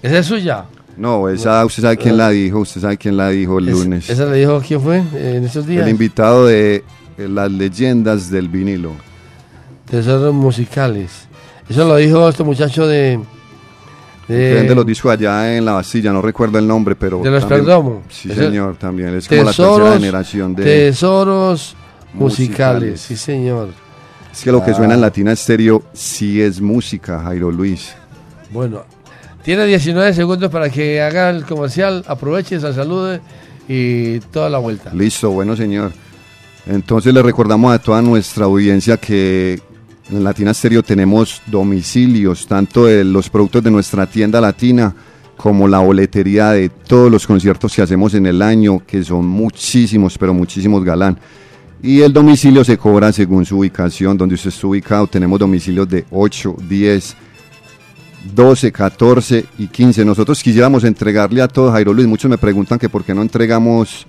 ¿Esa es suya? No, esa usted sabe quién la dijo, usted sabe quién la dijo el Es- lunes. ¿Esa le dijo quién fue eh, en estos días? El invitado de eh, las leyendas del vinilo. Tesoros musicales. Eso lo dijo este muchacho de... Vende los discos allá en la Bastilla, no recuerdo el nombre, pero. De los también- Perdomo. Sí, señor, también. Es como la Tesoros- tercera generación de. Tesoros musicales. musicales. sí señor. Es que lo que suena en Ah. Latina Estéreo sí es música, Jairo Luis. Bueno, tiene 19 segundos para que haga el comercial, aproveche, se salude y toda la vuelta. Listo, bueno, señor. Entonces le recordamos a toda nuestra audiencia que en Latina Stereo tenemos domicilios, tanto de los productos de nuestra tienda latina como la boletería de todos los conciertos que hacemos en el año, que son muchísimos, pero muchísimos galán. Y el domicilio se cobra según su ubicación, donde usted está ubicado. Tenemos domicilios de 8, 10, 12, 14 y 15. Nosotros quisiéramos entregarle a todos, Jairo Luis. Muchos me preguntan que por qué no entregamos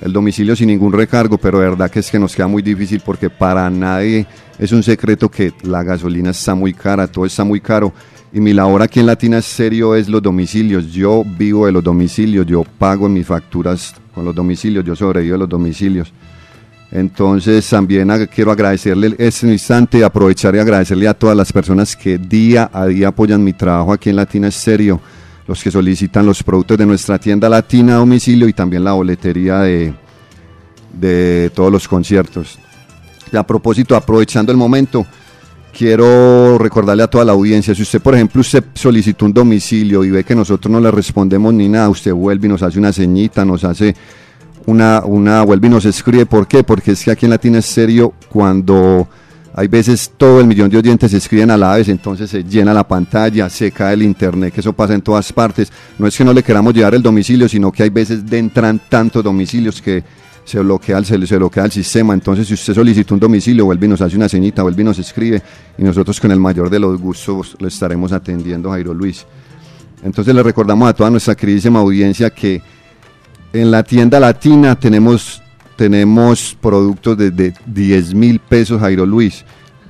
el domicilio sin ningún recargo, pero de verdad que es que nos queda muy difícil porque para nadie es un secreto que la gasolina está muy cara, todo está muy caro. Y mi labor aquí en Latina Serio es los domicilios. Yo vivo de los domicilios, yo pago mis facturas con los domicilios, yo sobrevivo de los domicilios. Entonces también quiero agradecerle este instante, aprovechar y agradecerle a todas las personas que día a día apoyan mi trabajo aquí en Latina Estéreo, los que solicitan los productos de nuestra tienda latina a domicilio y también la boletería de, de todos los conciertos. Y a propósito, aprovechando el momento, quiero recordarle a toda la audiencia, si usted por ejemplo usted solicitó un domicilio y ve que nosotros no le respondemos ni nada, usted vuelve y nos hace una ceñita, nos hace una, una vuelve y nos escribe. ¿Por qué? Porque es que aquí en Latina es serio cuando hay veces todo el millón de oyentes se escriben a la vez, entonces se llena la pantalla, se cae el internet, que eso pasa en todas partes. No es que no le queramos llevar el domicilio, sino que hay veces entran tantos domicilios que se bloquea, el, se, se bloquea el sistema. Entonces, si usted solicita un domicilio, vuelve y nos hace una ceñita, vuelve y nos escribe, y nosotros con el mayor de los gustos le estaremos atendiendo, Jairo Luis. Entonces le recordamos a toda nuestra queridísima audiencia que en la tienda latina tenemos, tenemos productos desde 10 mil pesos, Jairo Luis.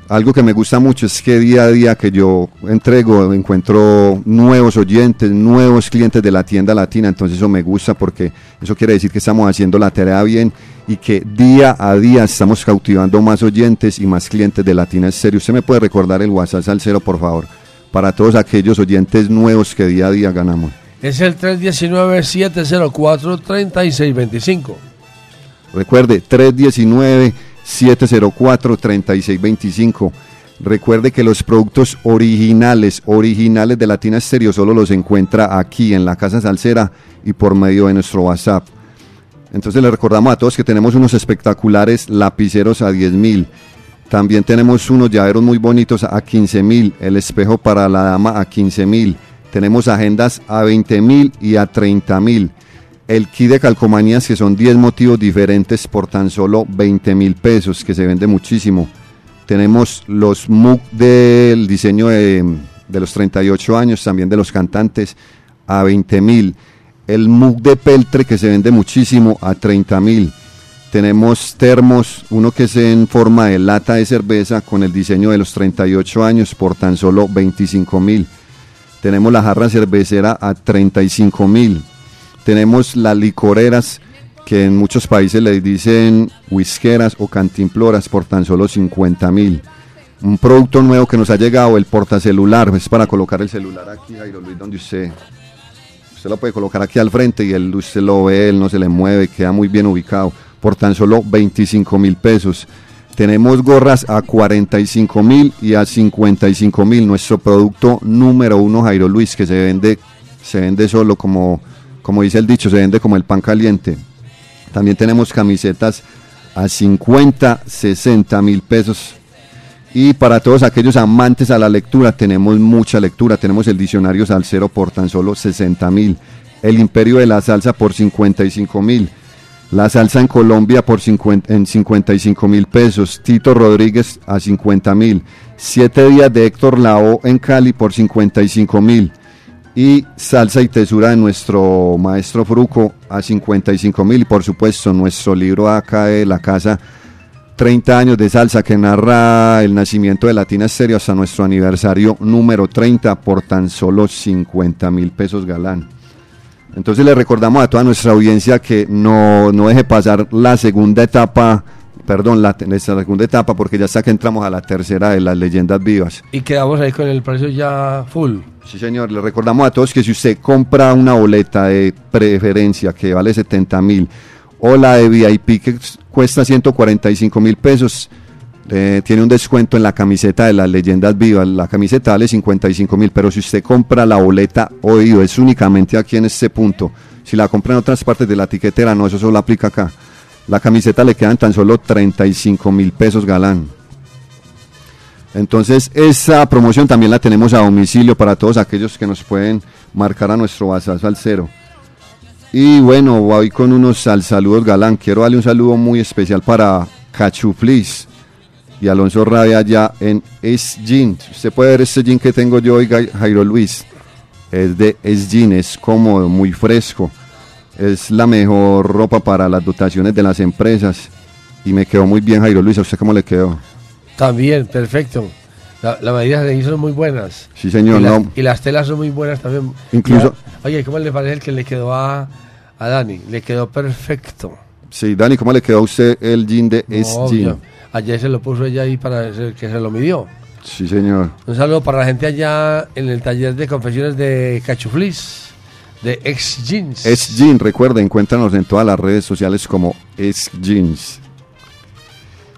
Algo que me gusta mucho es que día a día que yo entrego, encuentro nuevos oyentes, nuevos clientes de la tienda latina. Entonces eso me gusta porque eso quiere decir que estamos haciendo la tarea bien y que día a día estamos cautivando más oyentes y más clientes de Latina en serio. Usted me puede recordar el WhatsApp al cero, por favor, para todos aquellos oyentes nuevos que día a día ganamos. Es el 319-704-3625. Recuerde, 319-704-3625. Recuerde que los productos originales, originales de Latina Stereo solo los encuentra aquí en la Casa Salsera y por medio de nuestro WhatsApp. Entonces le recordamos a todos que tenemos unos espectaculares lapiceros a 10 mil. También tenemos unos llaveros muy bonitos a 15 mil. El espejo para la dama a 15 mil. Tenemos agendas a 20 mil y a 30 mil. El kit de calcomanías que son 10 motivos diferentes por tan solo 20 mil pesos, que se vende muchísimo. Tenemos los MOOC del diseño de, de los 38 años, también de los cantantes, a 20 mil. El MOOC de peltre que se vende muchísimo a 30 mil. Tenemos termos, uno que es en forma de lata de cerveza con el diseño de los 38 años por tan solo 25 mil. Tenemos la jarra cervecera a 35 mil. Tenemos las licoreras que en muchos países les dicen whiskeras o cantimploras por tan solo 50 mil. Un producto nuevo que nos ha llegado, el portacelular, es para colocar el celular aquí, Jairo Luis, donde usted, usted lo puede colocar aquí al frente y él, usted lo ve, él no se le mueve, queda muy bien ubicado, por tan solo 25 mil pesos. Tenemos gorras a 45 mil y a 55 mil. Nuestro producto número uno, Jairo Luis, que se vende, se vende solo como, como dice el dicho, se vende como el pan caliente. También tenemos camisetas a 50, 60 mil pesos. Y para todos aquellos amantes a la lectura, tenemos mucha lectura. Tenemos el diccionario salsero por tan solo 60 mil. El imperio de la salsa por 55 mil. La salsa en Colombia por 50, en 55 mil pesos. Tito Rodríguez a 50 mil. Siete días de Héctor Lao en Cali por 55 mil. Y salsa y tesura de nuestro maestro Fruco a 55 mil. Y por supuesto, nuestro libro acá de la casa 30 años de salsa que narra el nacimiento de Latina Estéreo hasta nuestro aniversario número 30 por tan solo 50 mil pesos galán. Entonces le recordamos a toda nuestra audiencia que no, no deje pasar la segunda etapa, perdón, la, la segunda etapa porque ya está que entramos a la tercera de las leyendas vivas. Y quedamos ahí con el precio ya full. Sí, señor. Le recordamos a todos que si usted compra una boleta de preferencia que vale 70 mil o la de VIP que cuesta 145 mil pesos, eh, tiene un descuento en la camiseta de las leyendas vivas. La camiseta vale 55 mil, pero si usted compra la boleta oído, es únicamente aquí en este punto. Si la compra en otras partes de la tiquetera, no, eso solo aplica acá. La camiseta le quedan tan solo 35 mil pesos galán. Entonces, esa promoción también la tenemos a domicilio para todos aquellos que nos pueden marcar a nuestro WhatsApp al cero. Y bueno, voy con unos al saludos galán. Quiero darle un saludo muy especial para Cachuflis y Alonso Rabia allá en Es Jean. Usted puede ver este jean que tengo yo hoy, Jairo Luis. Es de Es Jean, es cómodo, muy fresco. Es la mejor ropa para las dotaciones de las empresas. Y me quedó muy bien, Jairo Luis. ¿A usted cómo le quedó? También, perfecto. La, las medidas de ahí son muy buenas. Sí, señor, Y, las- no. y las telas son muy buenas también. Incluso- oye, ¿cómo le parece el que le quedó a, a Dani? Le quedó perfecto. Sí, Dani, ¿cómo le quedó a usted el jean de Es No, Jean? Ayer se lo puso ella ahí para que se lo midió. Sí, señor. Un saludo para la gente allá en el taller de confecciones de Cachuflis, de Ex Jeans. Es Jean, recuerda, encuéntranos en todas las redes sociales como Es Jeans.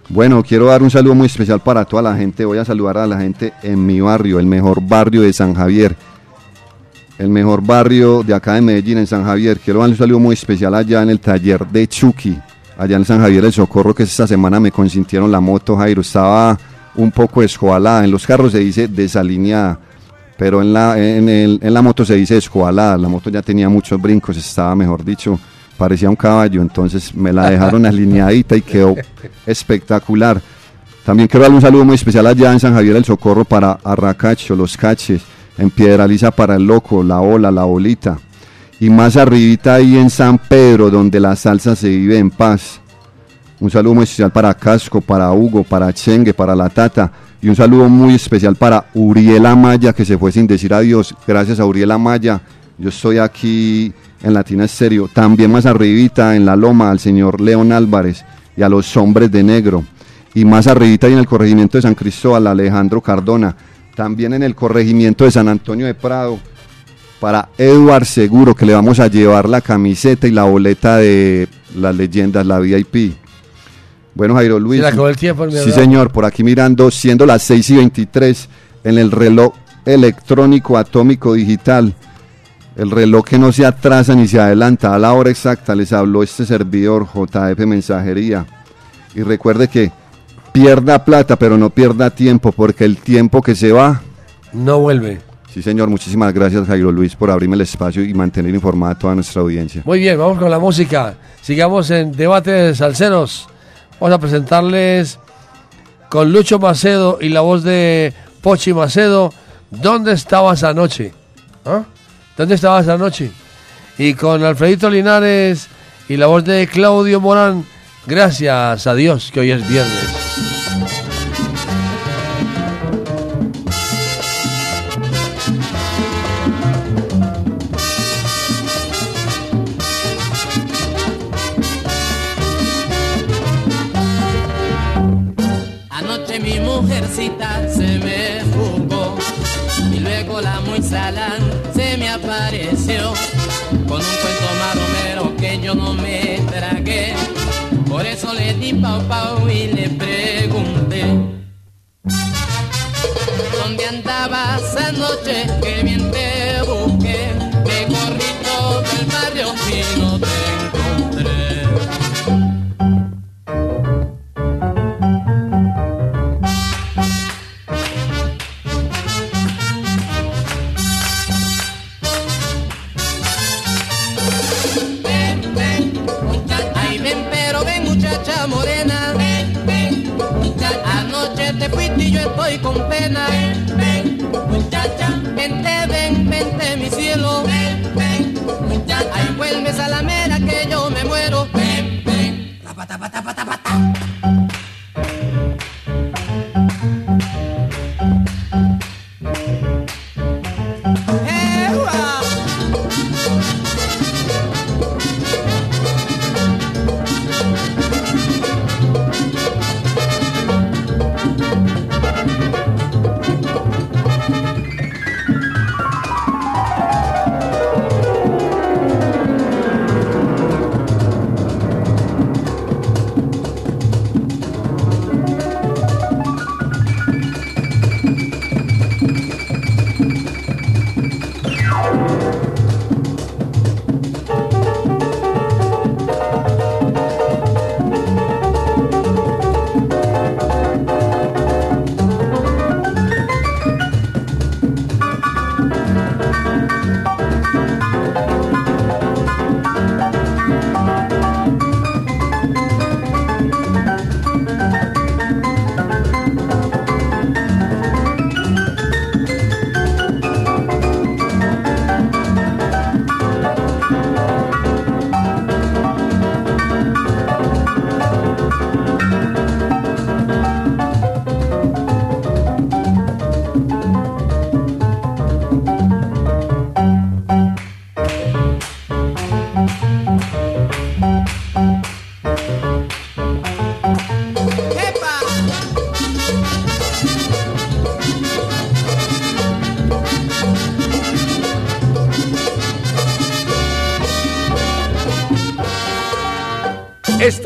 Bueno, quiero dar un saludo muy especial para toda la gente. Voy a saludar a la gente en mi barrio, el mejor barrio de San Javier. El mejor barrio de acá de Medellín, en San Javier. Quiero darle un saludo muy especial allá en el taller de Chucky, allá en San Javier el Socorro, que esta semana me consintieron la moto, Jairo. Estaba un poco escoalada. En los carros se dice desalineada, pero en la, en, el- en la moto se dice escoalada. La moto ya tenía muchos brincos, estaba, mejor dicho, parecía un caballo. Entonces me la dejaron alineadita y quedó espectacular. También quiero darle un saludo muy especial allá en San Javier el Socorro para Arracacho, Los Caches, en Piedraliza para el Loco, La Ola, La Bolita. Y más arribita ahí en San Pedro, donde la salsa se vive en paz. Un saludo muy especial para Casco, para Hugo, para Chengue, para La Tata. Y un saludo muy especial para Uriela Maya, que se fue sin decir adiós. Gracias a Uriela Maya. Yo estoy aquí en Latina Estéreo. También más arribita en La Loma, al señor León Álvarez y a los hombres de negro. Y más arribita y en el corregimiento de San Cristóbal, Alejandro Cardona. También en el corregimiento de San Antonio de Prado, para Eduard Seguro, que le vamos a llevar la camiseta y la boleta de las leyendas, la VIP. Bueno, Jairo Luis. Se le acabó el tiempo, Sí, señor, por aquí mirando, siendo las 6 y 23 en el reloj electrónico atómico digital. El reloj que no se atrasa ni se adelanta. A la hora exacta les habló este servidor JF Mensajería. Y recuerde que pierda plata, pero no pierda tiempo, porque el tiempo que se va no vuelve. Sí, señor. Muchísimas gracias, Jairo Luis, por abrirme el espacio y mantener informada toda nuestra audiencia. Muy bien, vamos con la música. Sigamos en debate de salseros. Vamos a presentarles con Lucho Macedo y la voz de Pochi Macedo. ¿Dónde estabas anoche? ¿Ah? ¿Dónde estabas anoche? Y con Alfredito Linares y la voz de Claudio Morán. Gracias a Dios que hoy es viernes. Di pau pau y le pregunté. ¿Dónde andabas anoche? Que bien con pena. Ven, ven, muchacha. Vente, ven, vente, mi cielo. Ven, ven, muchacha. Ay, vuelves a la mera que yo me muero. Ven, ven. La pata, pata,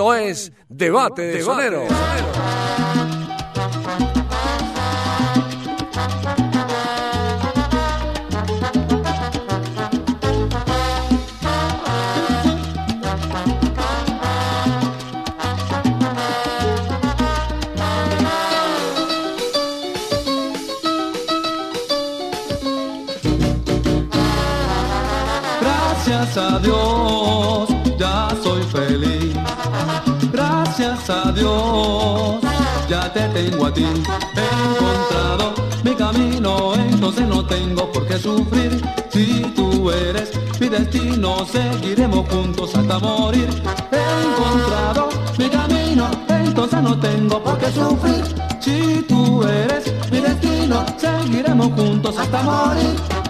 Esto es Debate de Sonero. Gracias a Dios, ya te tengo a ti. He encontrado mi camino, entonces no tengo por qué sufrir. Si tú eres mi destino, seguiremos juntos hasta morir. He encontrado mi camino, entonces no tengo por qué sufrir. Si tú eres mi destino, seguiremos juntos hasta morir.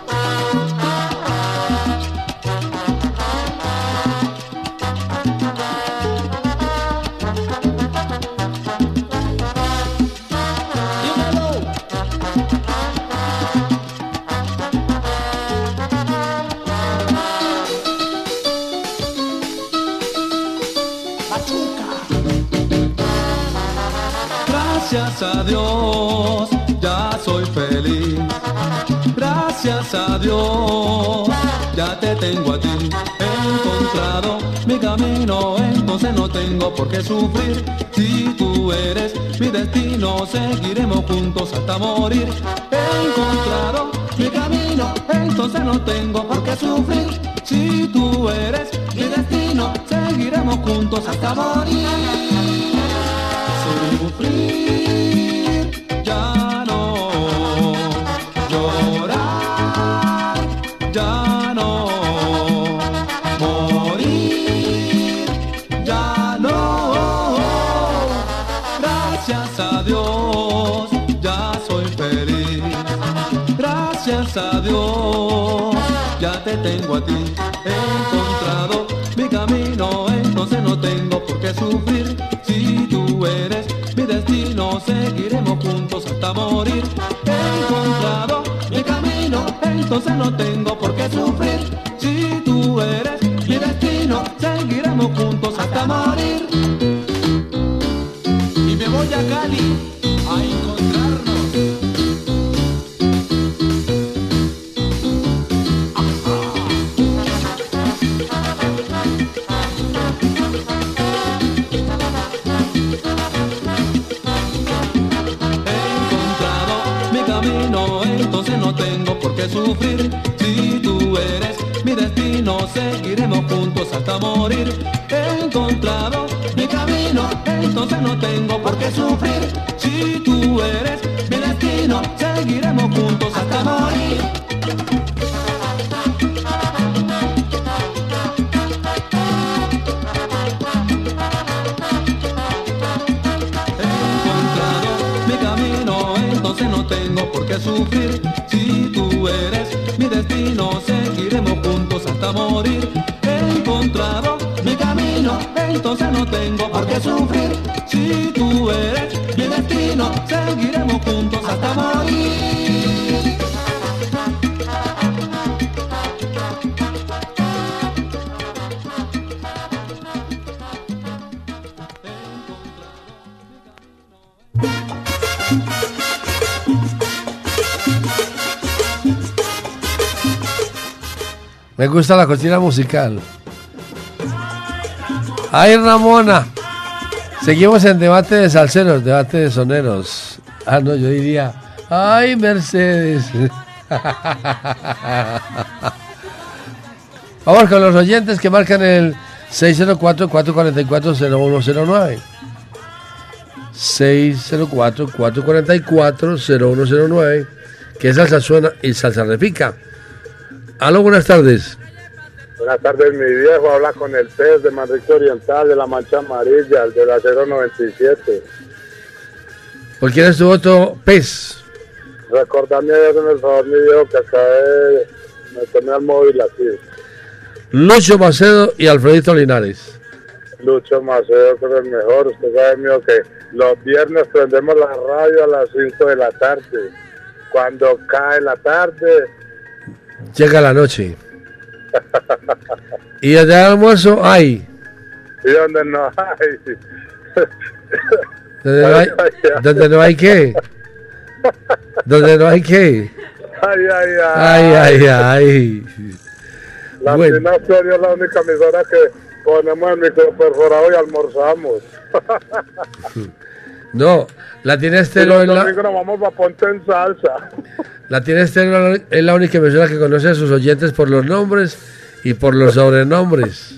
Feliz. Gracias a Dios, ya te tengo a ti. He encontrado mi camino, entonces no tengo por qué sufrir. Si tú eres mi destino, seguiremos juntos hasta morir. He encontrado mi camino, entonces no tengo por qué sufrir. Si tú eres mi destino, seguiremos juntos hasta morir. Sufrir, tengo a ti. He encontrado mi camino, entonces no tengo por qué sufrir. Si tú eres mi destino, seguiremos juntos hasta morir. He encontrado mi camino, entonces no tengo por qué sufrir. Si tú eres mi destino, seguiremos juntos hasta morir. Y me voy a Cali. Hasta morir. He encontrado mi camino, entonces no tengo por qué sufrir. Si tú eres qué sufrir. Si tú eres mi destino, seguiremos juntos hasta morir. Me gusta la cocina musical. Ay, Ramona. Seguimos en debate de salseros, debate de soneros. Ah, no, yo diría, ay, Mercedes. Vamos con los oyentes que marcan el 604-444-0109. 604-444-0109. Que es salsa suena y salsa repica. Aló, buenas tardes. Buenas tardes, mi viejo. Habla con el pez de Manrique Oriental, de la Mancha Amarilla, el de la 097. ¿Por quién es tu voto, pez? Recordame en el favor, mi viejo, que acabé de meterme al móvil así. Lucho Macedo y Alfredito Linares. Lucho Macedo, que es el mejor. Usted sabe, mío, que los viernes prendemos la radio a las 5 de la tarde. Cuando cae la tarde, Llega la noche. Y allá de almuerzo hay. y donde no hay. Donde no hay, donde no hay qué. Donde no hay qué. Ay, ay, Ay, ay, ay. La Bueno. Es la única emisora que ponemos el micro perforado y almorzamos. No, la tiene y Estelo los es la, nos vamos para Ponte en Salsa. La tiene Estelo es la única persona que conoce a sus oyentes por los nombres y por los sobrenombres.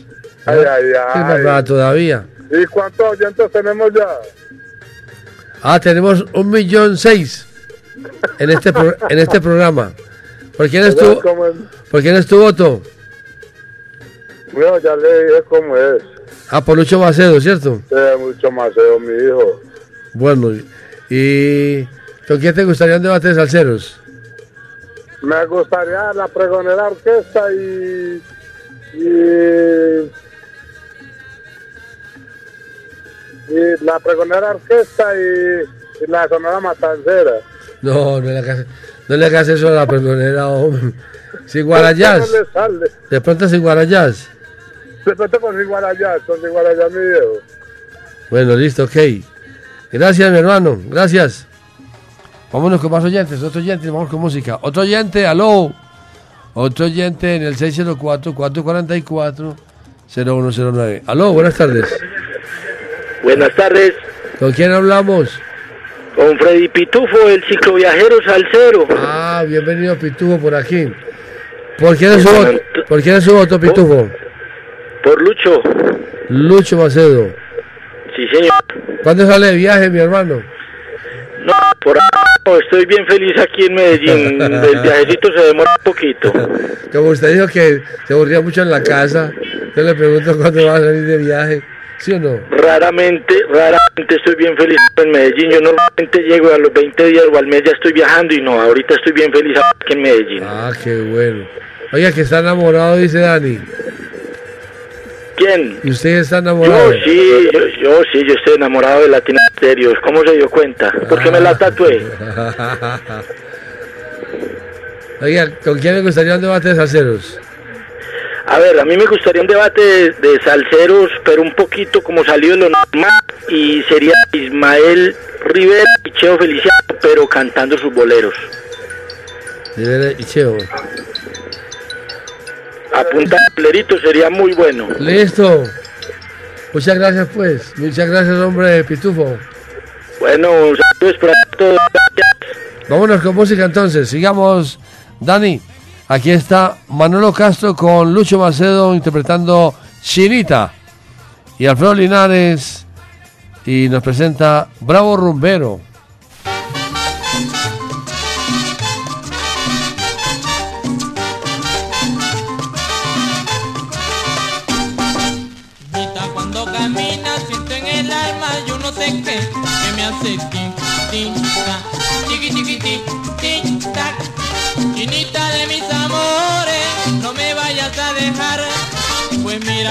Ay, ay, ¿Qué más ay. va todavía? ¿Y cuántos oyentes tenemos ya? Ah, tenemos un millón seis en este pro- en este programa. ¿Por quién es tu, ¿Cómo es? por quién es tu voto? Mío, ya le dije cómo es. Ah, por Lucho Macedo, ¿cierto? Eh, mucho más feo, mi hijo. Bueno, y ¿con quién te gustaría un debate de salseros? Me gustaría la pregonera orquesta y. y. y la pregonera orquesta y, y la sonora matancera. No, no le hagas, no le hagas eso a la pregonera, hombre. Si guarayás, ¿Cómo le sale? de pronto si guarayás. De pronto con Iguarayá, con Iguarayá, mi viejo. Bueno, listo, ok. Gracias, mi hermano, gracias. Vámonos con más oyentes, otro oyente, vamos con música. Otro oyente, aló. Otro oyente en el 604-444-0109. Aló, buenas tardes. Buenas tardes, ¿Con quién hablamos? con Freddy Pitufo, el cicloviajero salsero. Ah, bienvenido Pitufo por aquí. ¿Por quién es su voto? ¿Por quién es su voto, Pitufo? Por Lucho. Lucho Macedo. Sí, señor. ¿Cuándo sale de viaje, mi hermano? No, por no, estoy bien feliz aquí en Medellín. El viajecito se demora un poquito. Como usted dijo que se aburría mucho en la casa, yo le pregunto cuándo va a salir de viaje. ¿Sí o no? Raramente, raramente estoy bien feliz en Medellín. Yo normalmente llego a los 20 días o al mes ya estoy viajando y no, ahorita estoy bien feliz aquí en Medellín. Ah, qué bueno. Oiga, que está enamorado, dice Dani. ¿Quién? ¿Y usted está enamorado? Yo sí, yo, yo sí, yo estoy enamorado de Latina Stereo. ¿Cómo se dio cuenta? Porque me la tatué. Oiga, ¿con quién le gustaría un debate de salseros? A ver, a mí me gustaría un debate de, de salseros, pero un poquito como salió de lo normal, y sería Ismael Rivera y Cheo Feliciano, pero cantando sus boleros. Rivera y Cheo apuntar Lerito sería muy bueno. Listo. Muchas gracias, pues. Muchas gracias, hombre Pitufo. Bueno, saludos para todos. Vámonos con música entonces. Sigamos, Dani. Aquí está Manolo Castro con Lucho Macedo interpretando Chinita. Y Alfredo Linares. Y nos presenta Bravo Rumbero.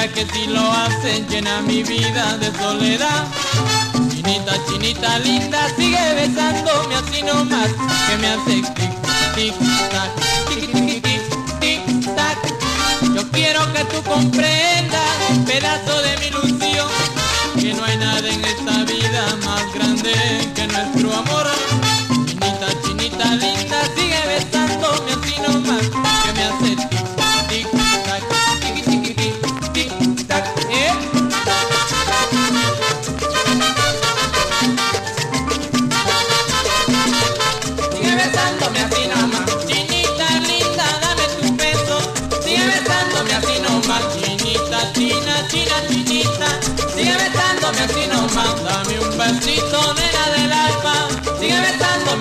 que si lo hacen llena mi vida de soledad. Chinita, chinita linda, sigue besándome así nomás, que me hace tic, tic, tac, tic, tic, tic, tic, tac. Yo quiero que tú comprendas, pedazo de mi ilusión, que no hay nada en esta vida más grande que nuestro amor.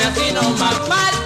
así nomás mal.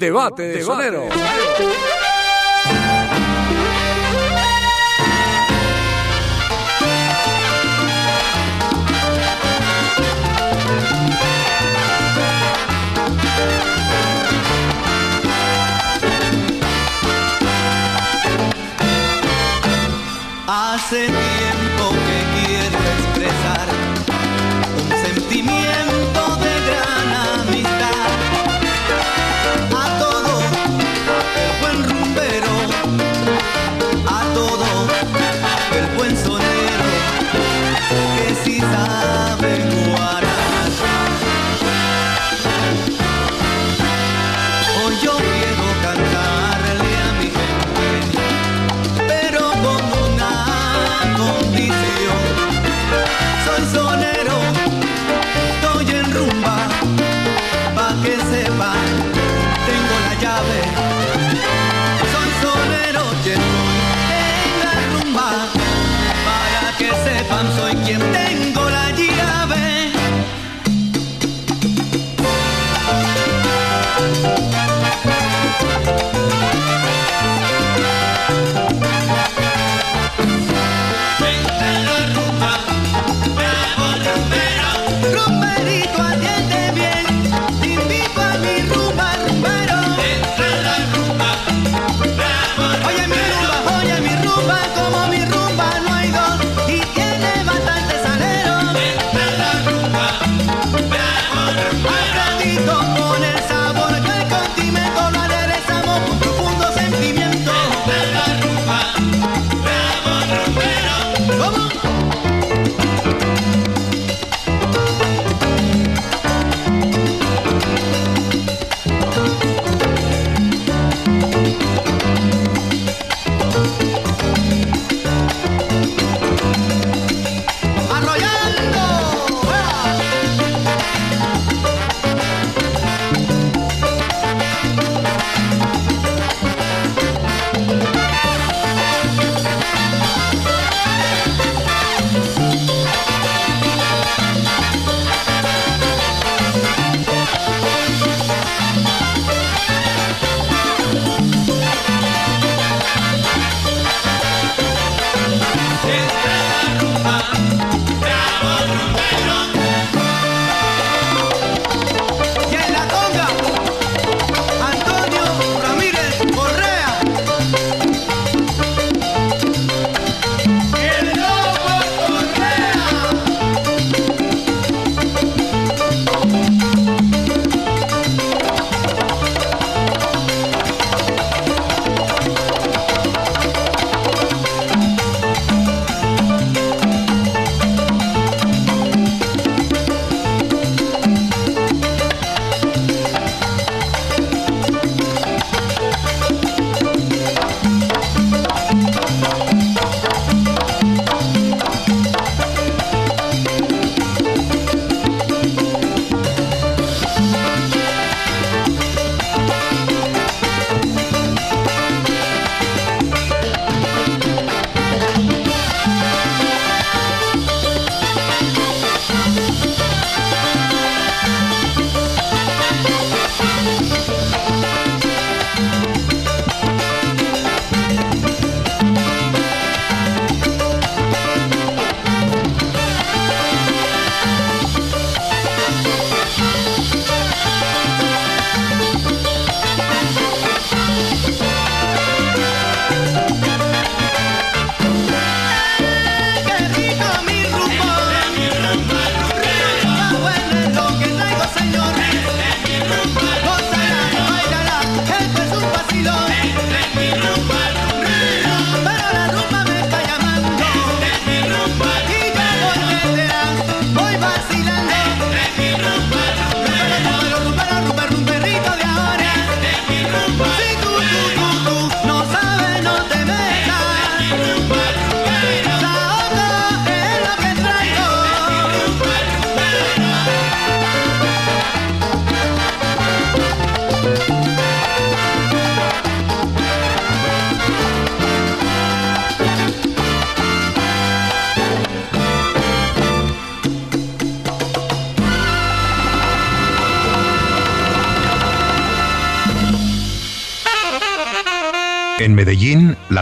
Debate de Sonero. Hace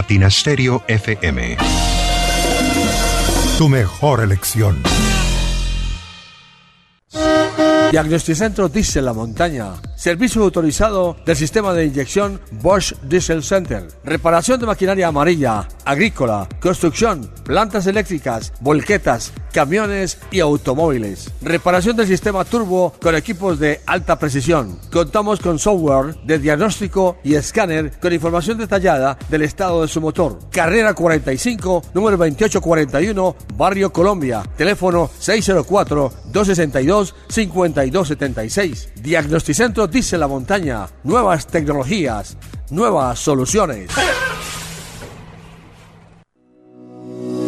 Latina FM. Tu mejor elección. Diagnosticentro Diesel La Montaña. Servicio autorizado del sistema de inyección Bosch Diesel Center. Reparación de maquinaria amarilla, agrícola, construcción, plantas eléctricas, volquetas, camiones y automóviles. Reparación del sistema turbo con equipos de alta precisión. Contamos con software de diagnóstico y escáner con información detallada del estado de su motor. Carrera 45, número 2841, Barrio Colombia. Teléfono 604-262-5276. Diagnosticentro Dice la Montaña. Nuevas tecnologías, nuevas soluciones.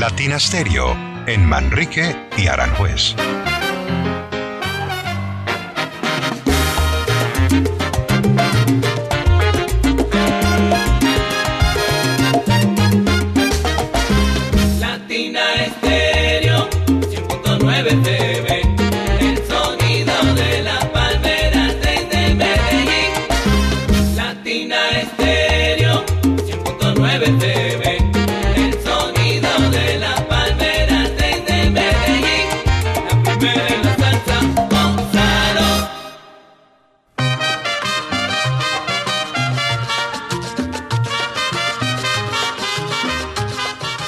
Latina Stereo en Manrique y Aranjuez.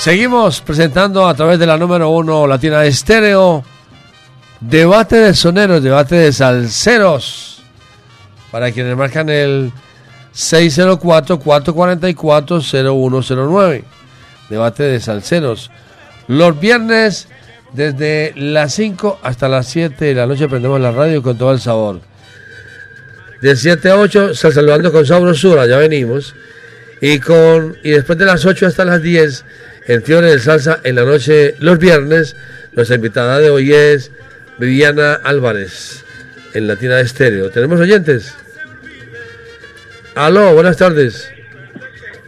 Seguimos presentando a través de la número uno Latina Estéreo. Debate de soneros, debate de salseros. Para quienes marcan el 604-444-0109. Debate de salseros. Los viernes, desde las 5 hasta las 7 de la noche, prendemos la radio con todo el sabor. De 7 a 8, Sal saludando con Sabrosura, ya venimos. Y, con, y después de las 8 hasta las 10, en Fiore del Salsa, en la noche, los viernes, nuestra invitada de hoy es Viviana Álvarez, en Latina de Estéreo. ¿Tenemos oyentes? Aló, buenas tardes.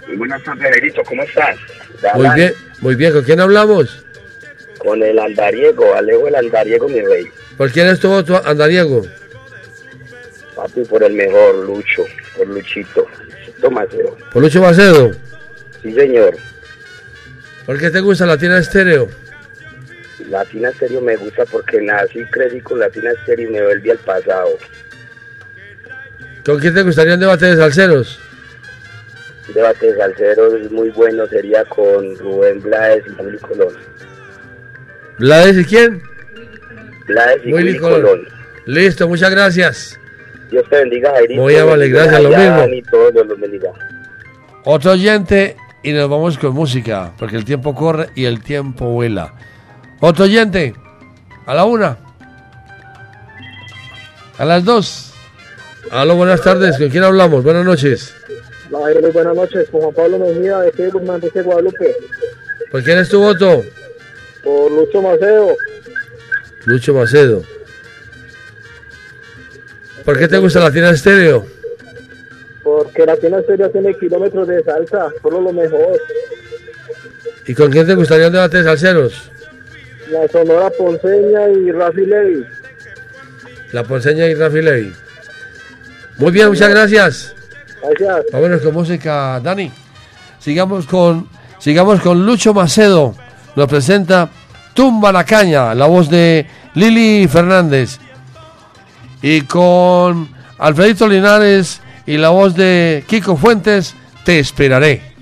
Muy buenas tardes, Jairito, ¿cómo estás? Muy bien, muy bien. ¿Con quién hablamos? Con el andariego, Alejo el andariego, mi rey. ¿Por quién es tu voto, Andariego? Papi, por el mejor, Lucho, por Luchito. Tomaseo. ¿Por Lucho Macedo? Sí, señor. ¿Por qué te gusta Latina Estéreo? Latina Stereo me gusta porque nací y crecí con Latina Stereo y me volví al pasado. ¿Con quién te gustaría un debate de salseros? Un debate de salseros muy bueno sería con Rubén Blades y Willy Colón. ¿Blades y quién? Blades y Willy Willy Colón. Colón. Listo, muchas gracias. Dios te bendiga, Jairito. Muy amable, gracias, lo mismo. Y todos Dios los bendiga. Otro oyente y nos vamos con música, porque el tiempo corre y el tiempo vuela. Otro oyente, a la una, a las dos. Aló, buenas tardes, ¿con quién hablamos? Buenas noches. Muy buenas noches. Con Juan Pablo Mejía de Facebook Manrique Guadalupe. ¿Por quién es tu voto? Por Lucho Maceo. Lucho Macedo. ¿Por qué te gusta Latina Estéreo? Porque la tienda seria tiene kilómetros de salsa. Solo lo mejor. ¿Y con quién te gustaría un debate de salseros? La Sonora Ponceña y Rafi Levy. La Ponceña y Rafi Levy. Muy bien, muchas gracias. Gracias. Vámonos con música, Dani. Sigamos con, sigamos con Lucho Macedo. Nos presenta Tumba la caña, la voz de Lili Fernández. Y con Alfredito Linares y la voz de Kiko Fuentes, Te esperaré.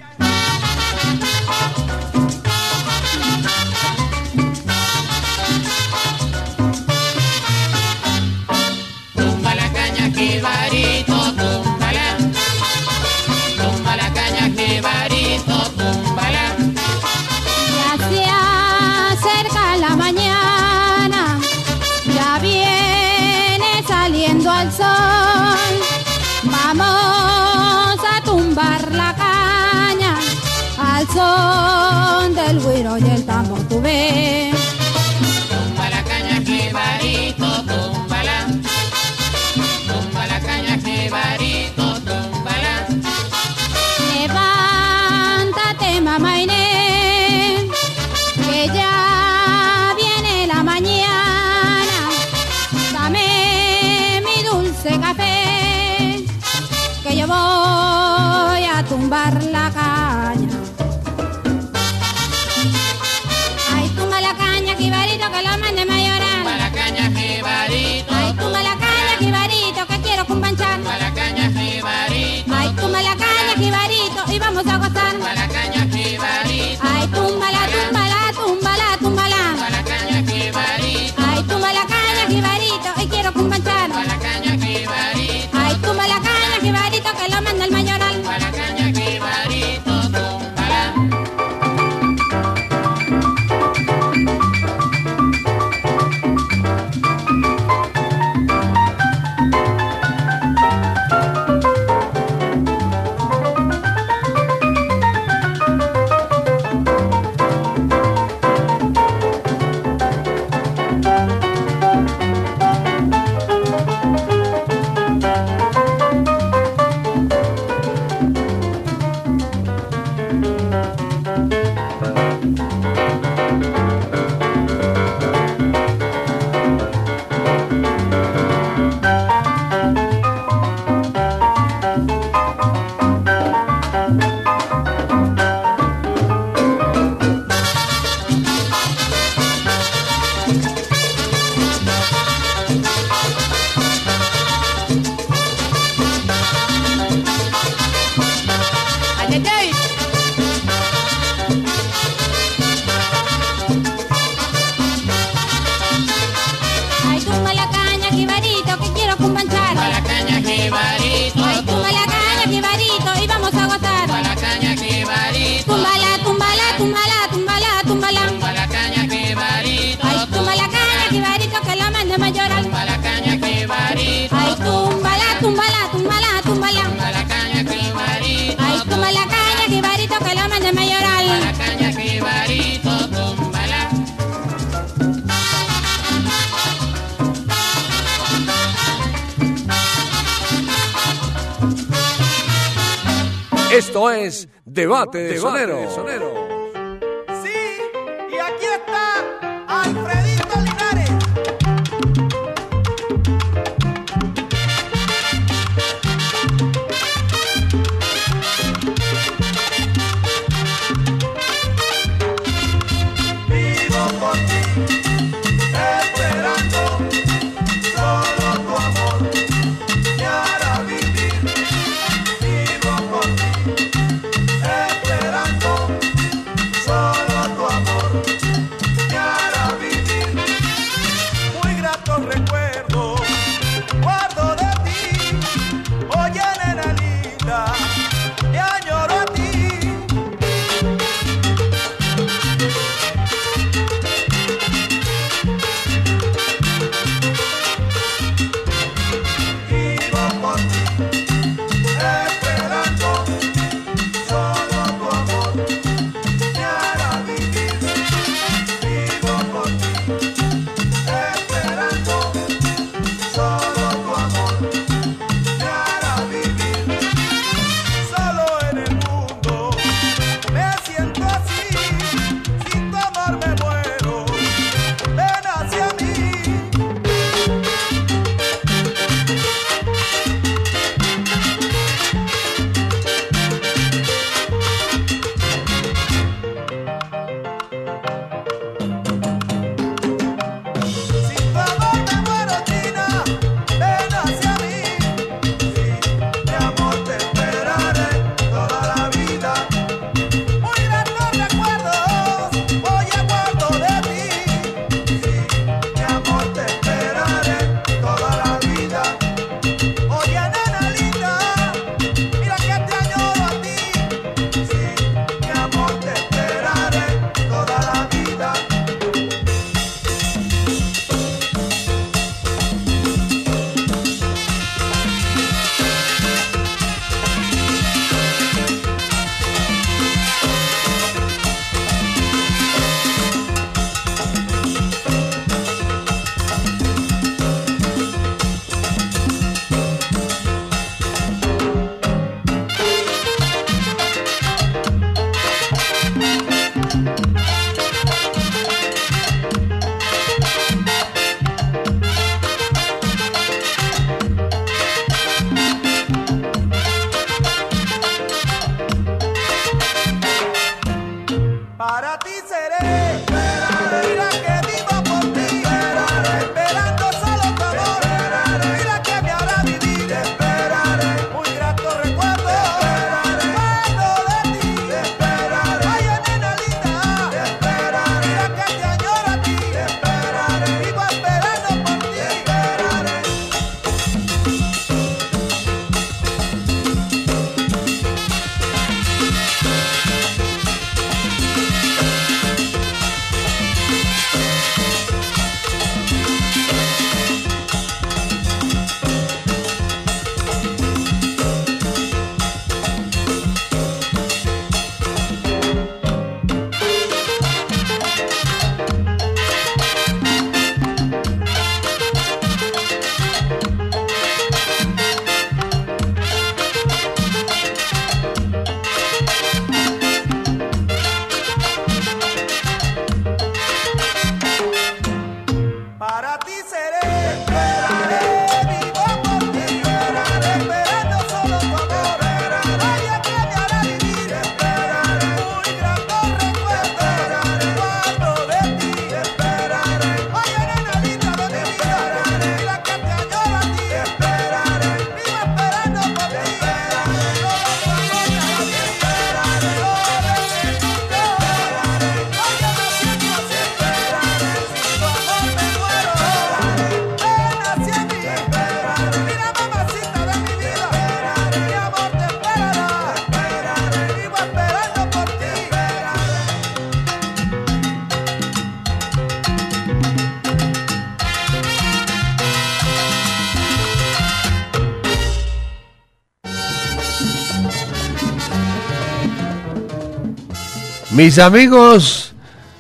Mis amigos,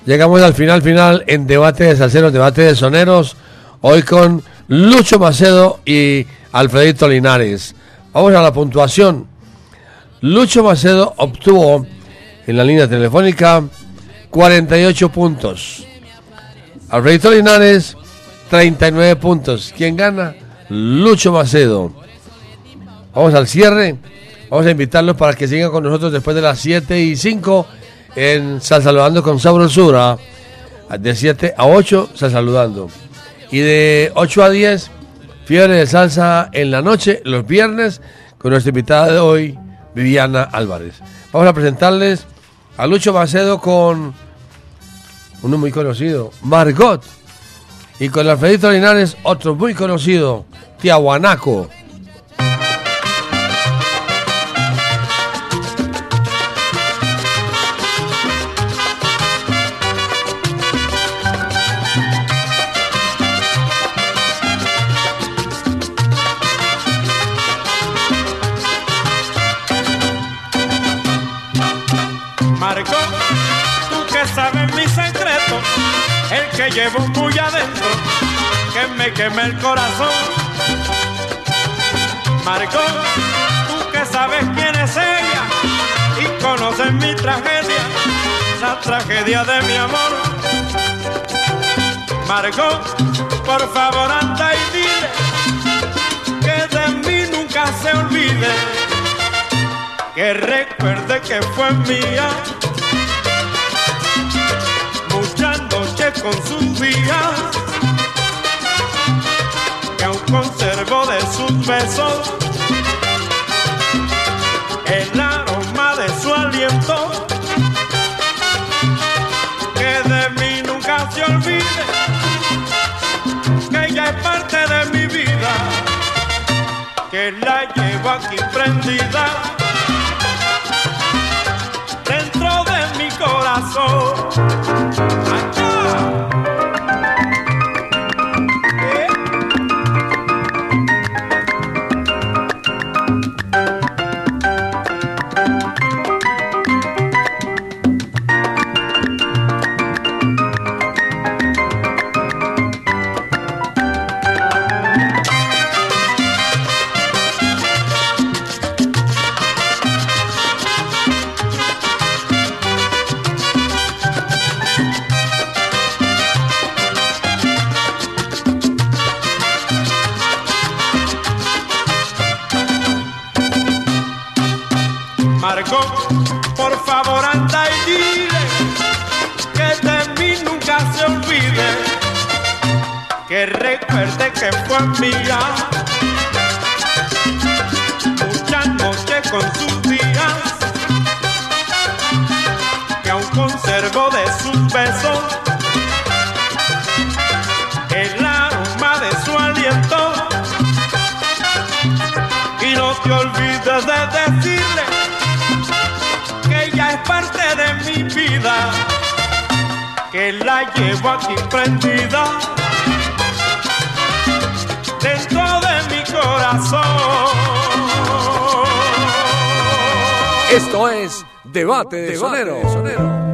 llegamos al final final en debate de salseros, debate de soneros, hoy con Lucho Macedo y Alfredito Linares. Vamos a la puntuación. Lucho Macedo obtuvo en la línea telefónica 48 puntos. Alfredito Linares 39 puntos. ¿Quién gana? Lucho Macedo. Vamos al cierre. Vamos a invitarlos para que sigan con nosotros después de las 7 y 5 en Sal Saludando con Sabrosura. De 7 a 8, Sal Saludando. Y de 8 a 10, Fiebre de Salsa en la noche, los viernes, con nuestra invitada de hoy, Viviana Álvarez. Vamos a presentarles a Lucho Macedo con uno muy conocido, Margot. Y con Alfredito Linares, otro muy conocido, Tiahuanaco. Llevo muy adentro, que me queme el corazón. Marco, tú que sabes quién es ella y conoces mi tragedia, la tragedia de mi amor. Marco, por favor anda y dile que de mí nunca se olvide que recuerde que fue mía. Con sus días, que aún conservo de sus besos el aroma de su aliento. Que de mí nunca se olvide, que ella es parte de mi vida, que la llevo aquí prendida dentro de mi corazón. Te olvides de decirle que ella es parte de mi vida, que la llevo aquí prendida dentro de mi corazón. Esto es Debate de Sonero. Aquí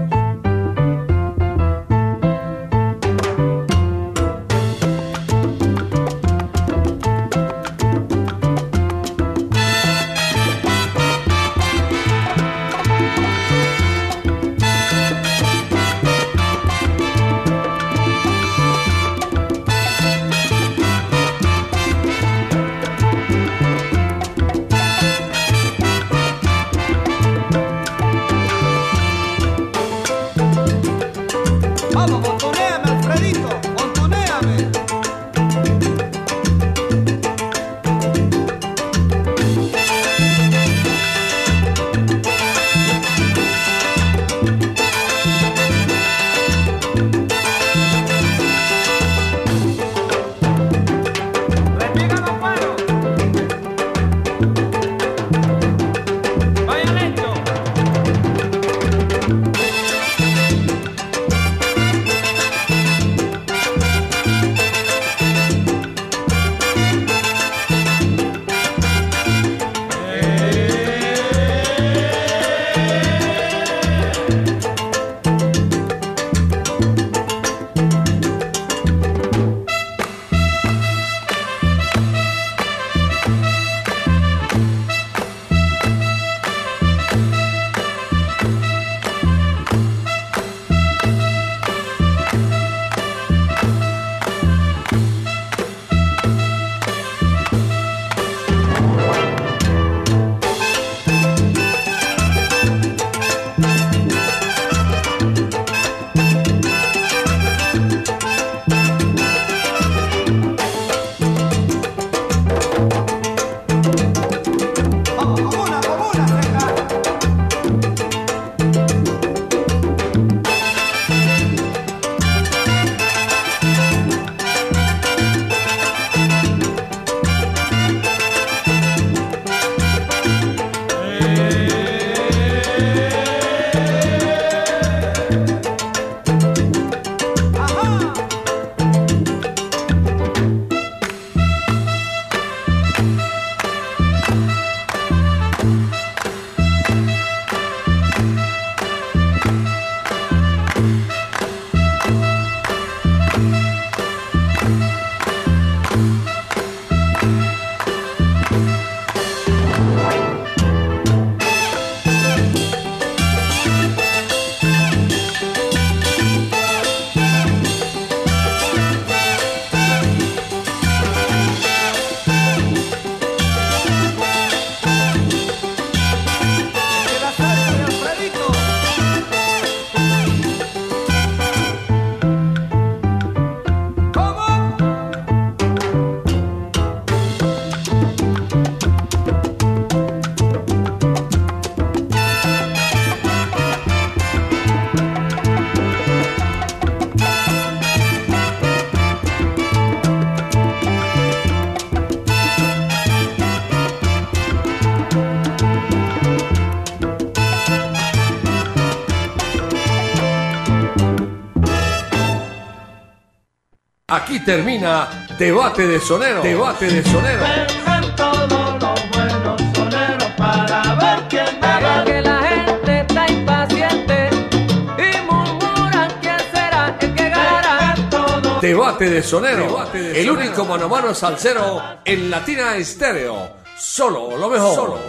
termina Debate de Sonero. Debate de Sonero. Vengan todos los buenos soneros para ver quién gana. Que la gente está impaciente y murmuran quién será el que ganará. Debate de Sonero. el único mano a mano salsero en Latina Estéreo. Solo lo mejor. Solo lo mejor.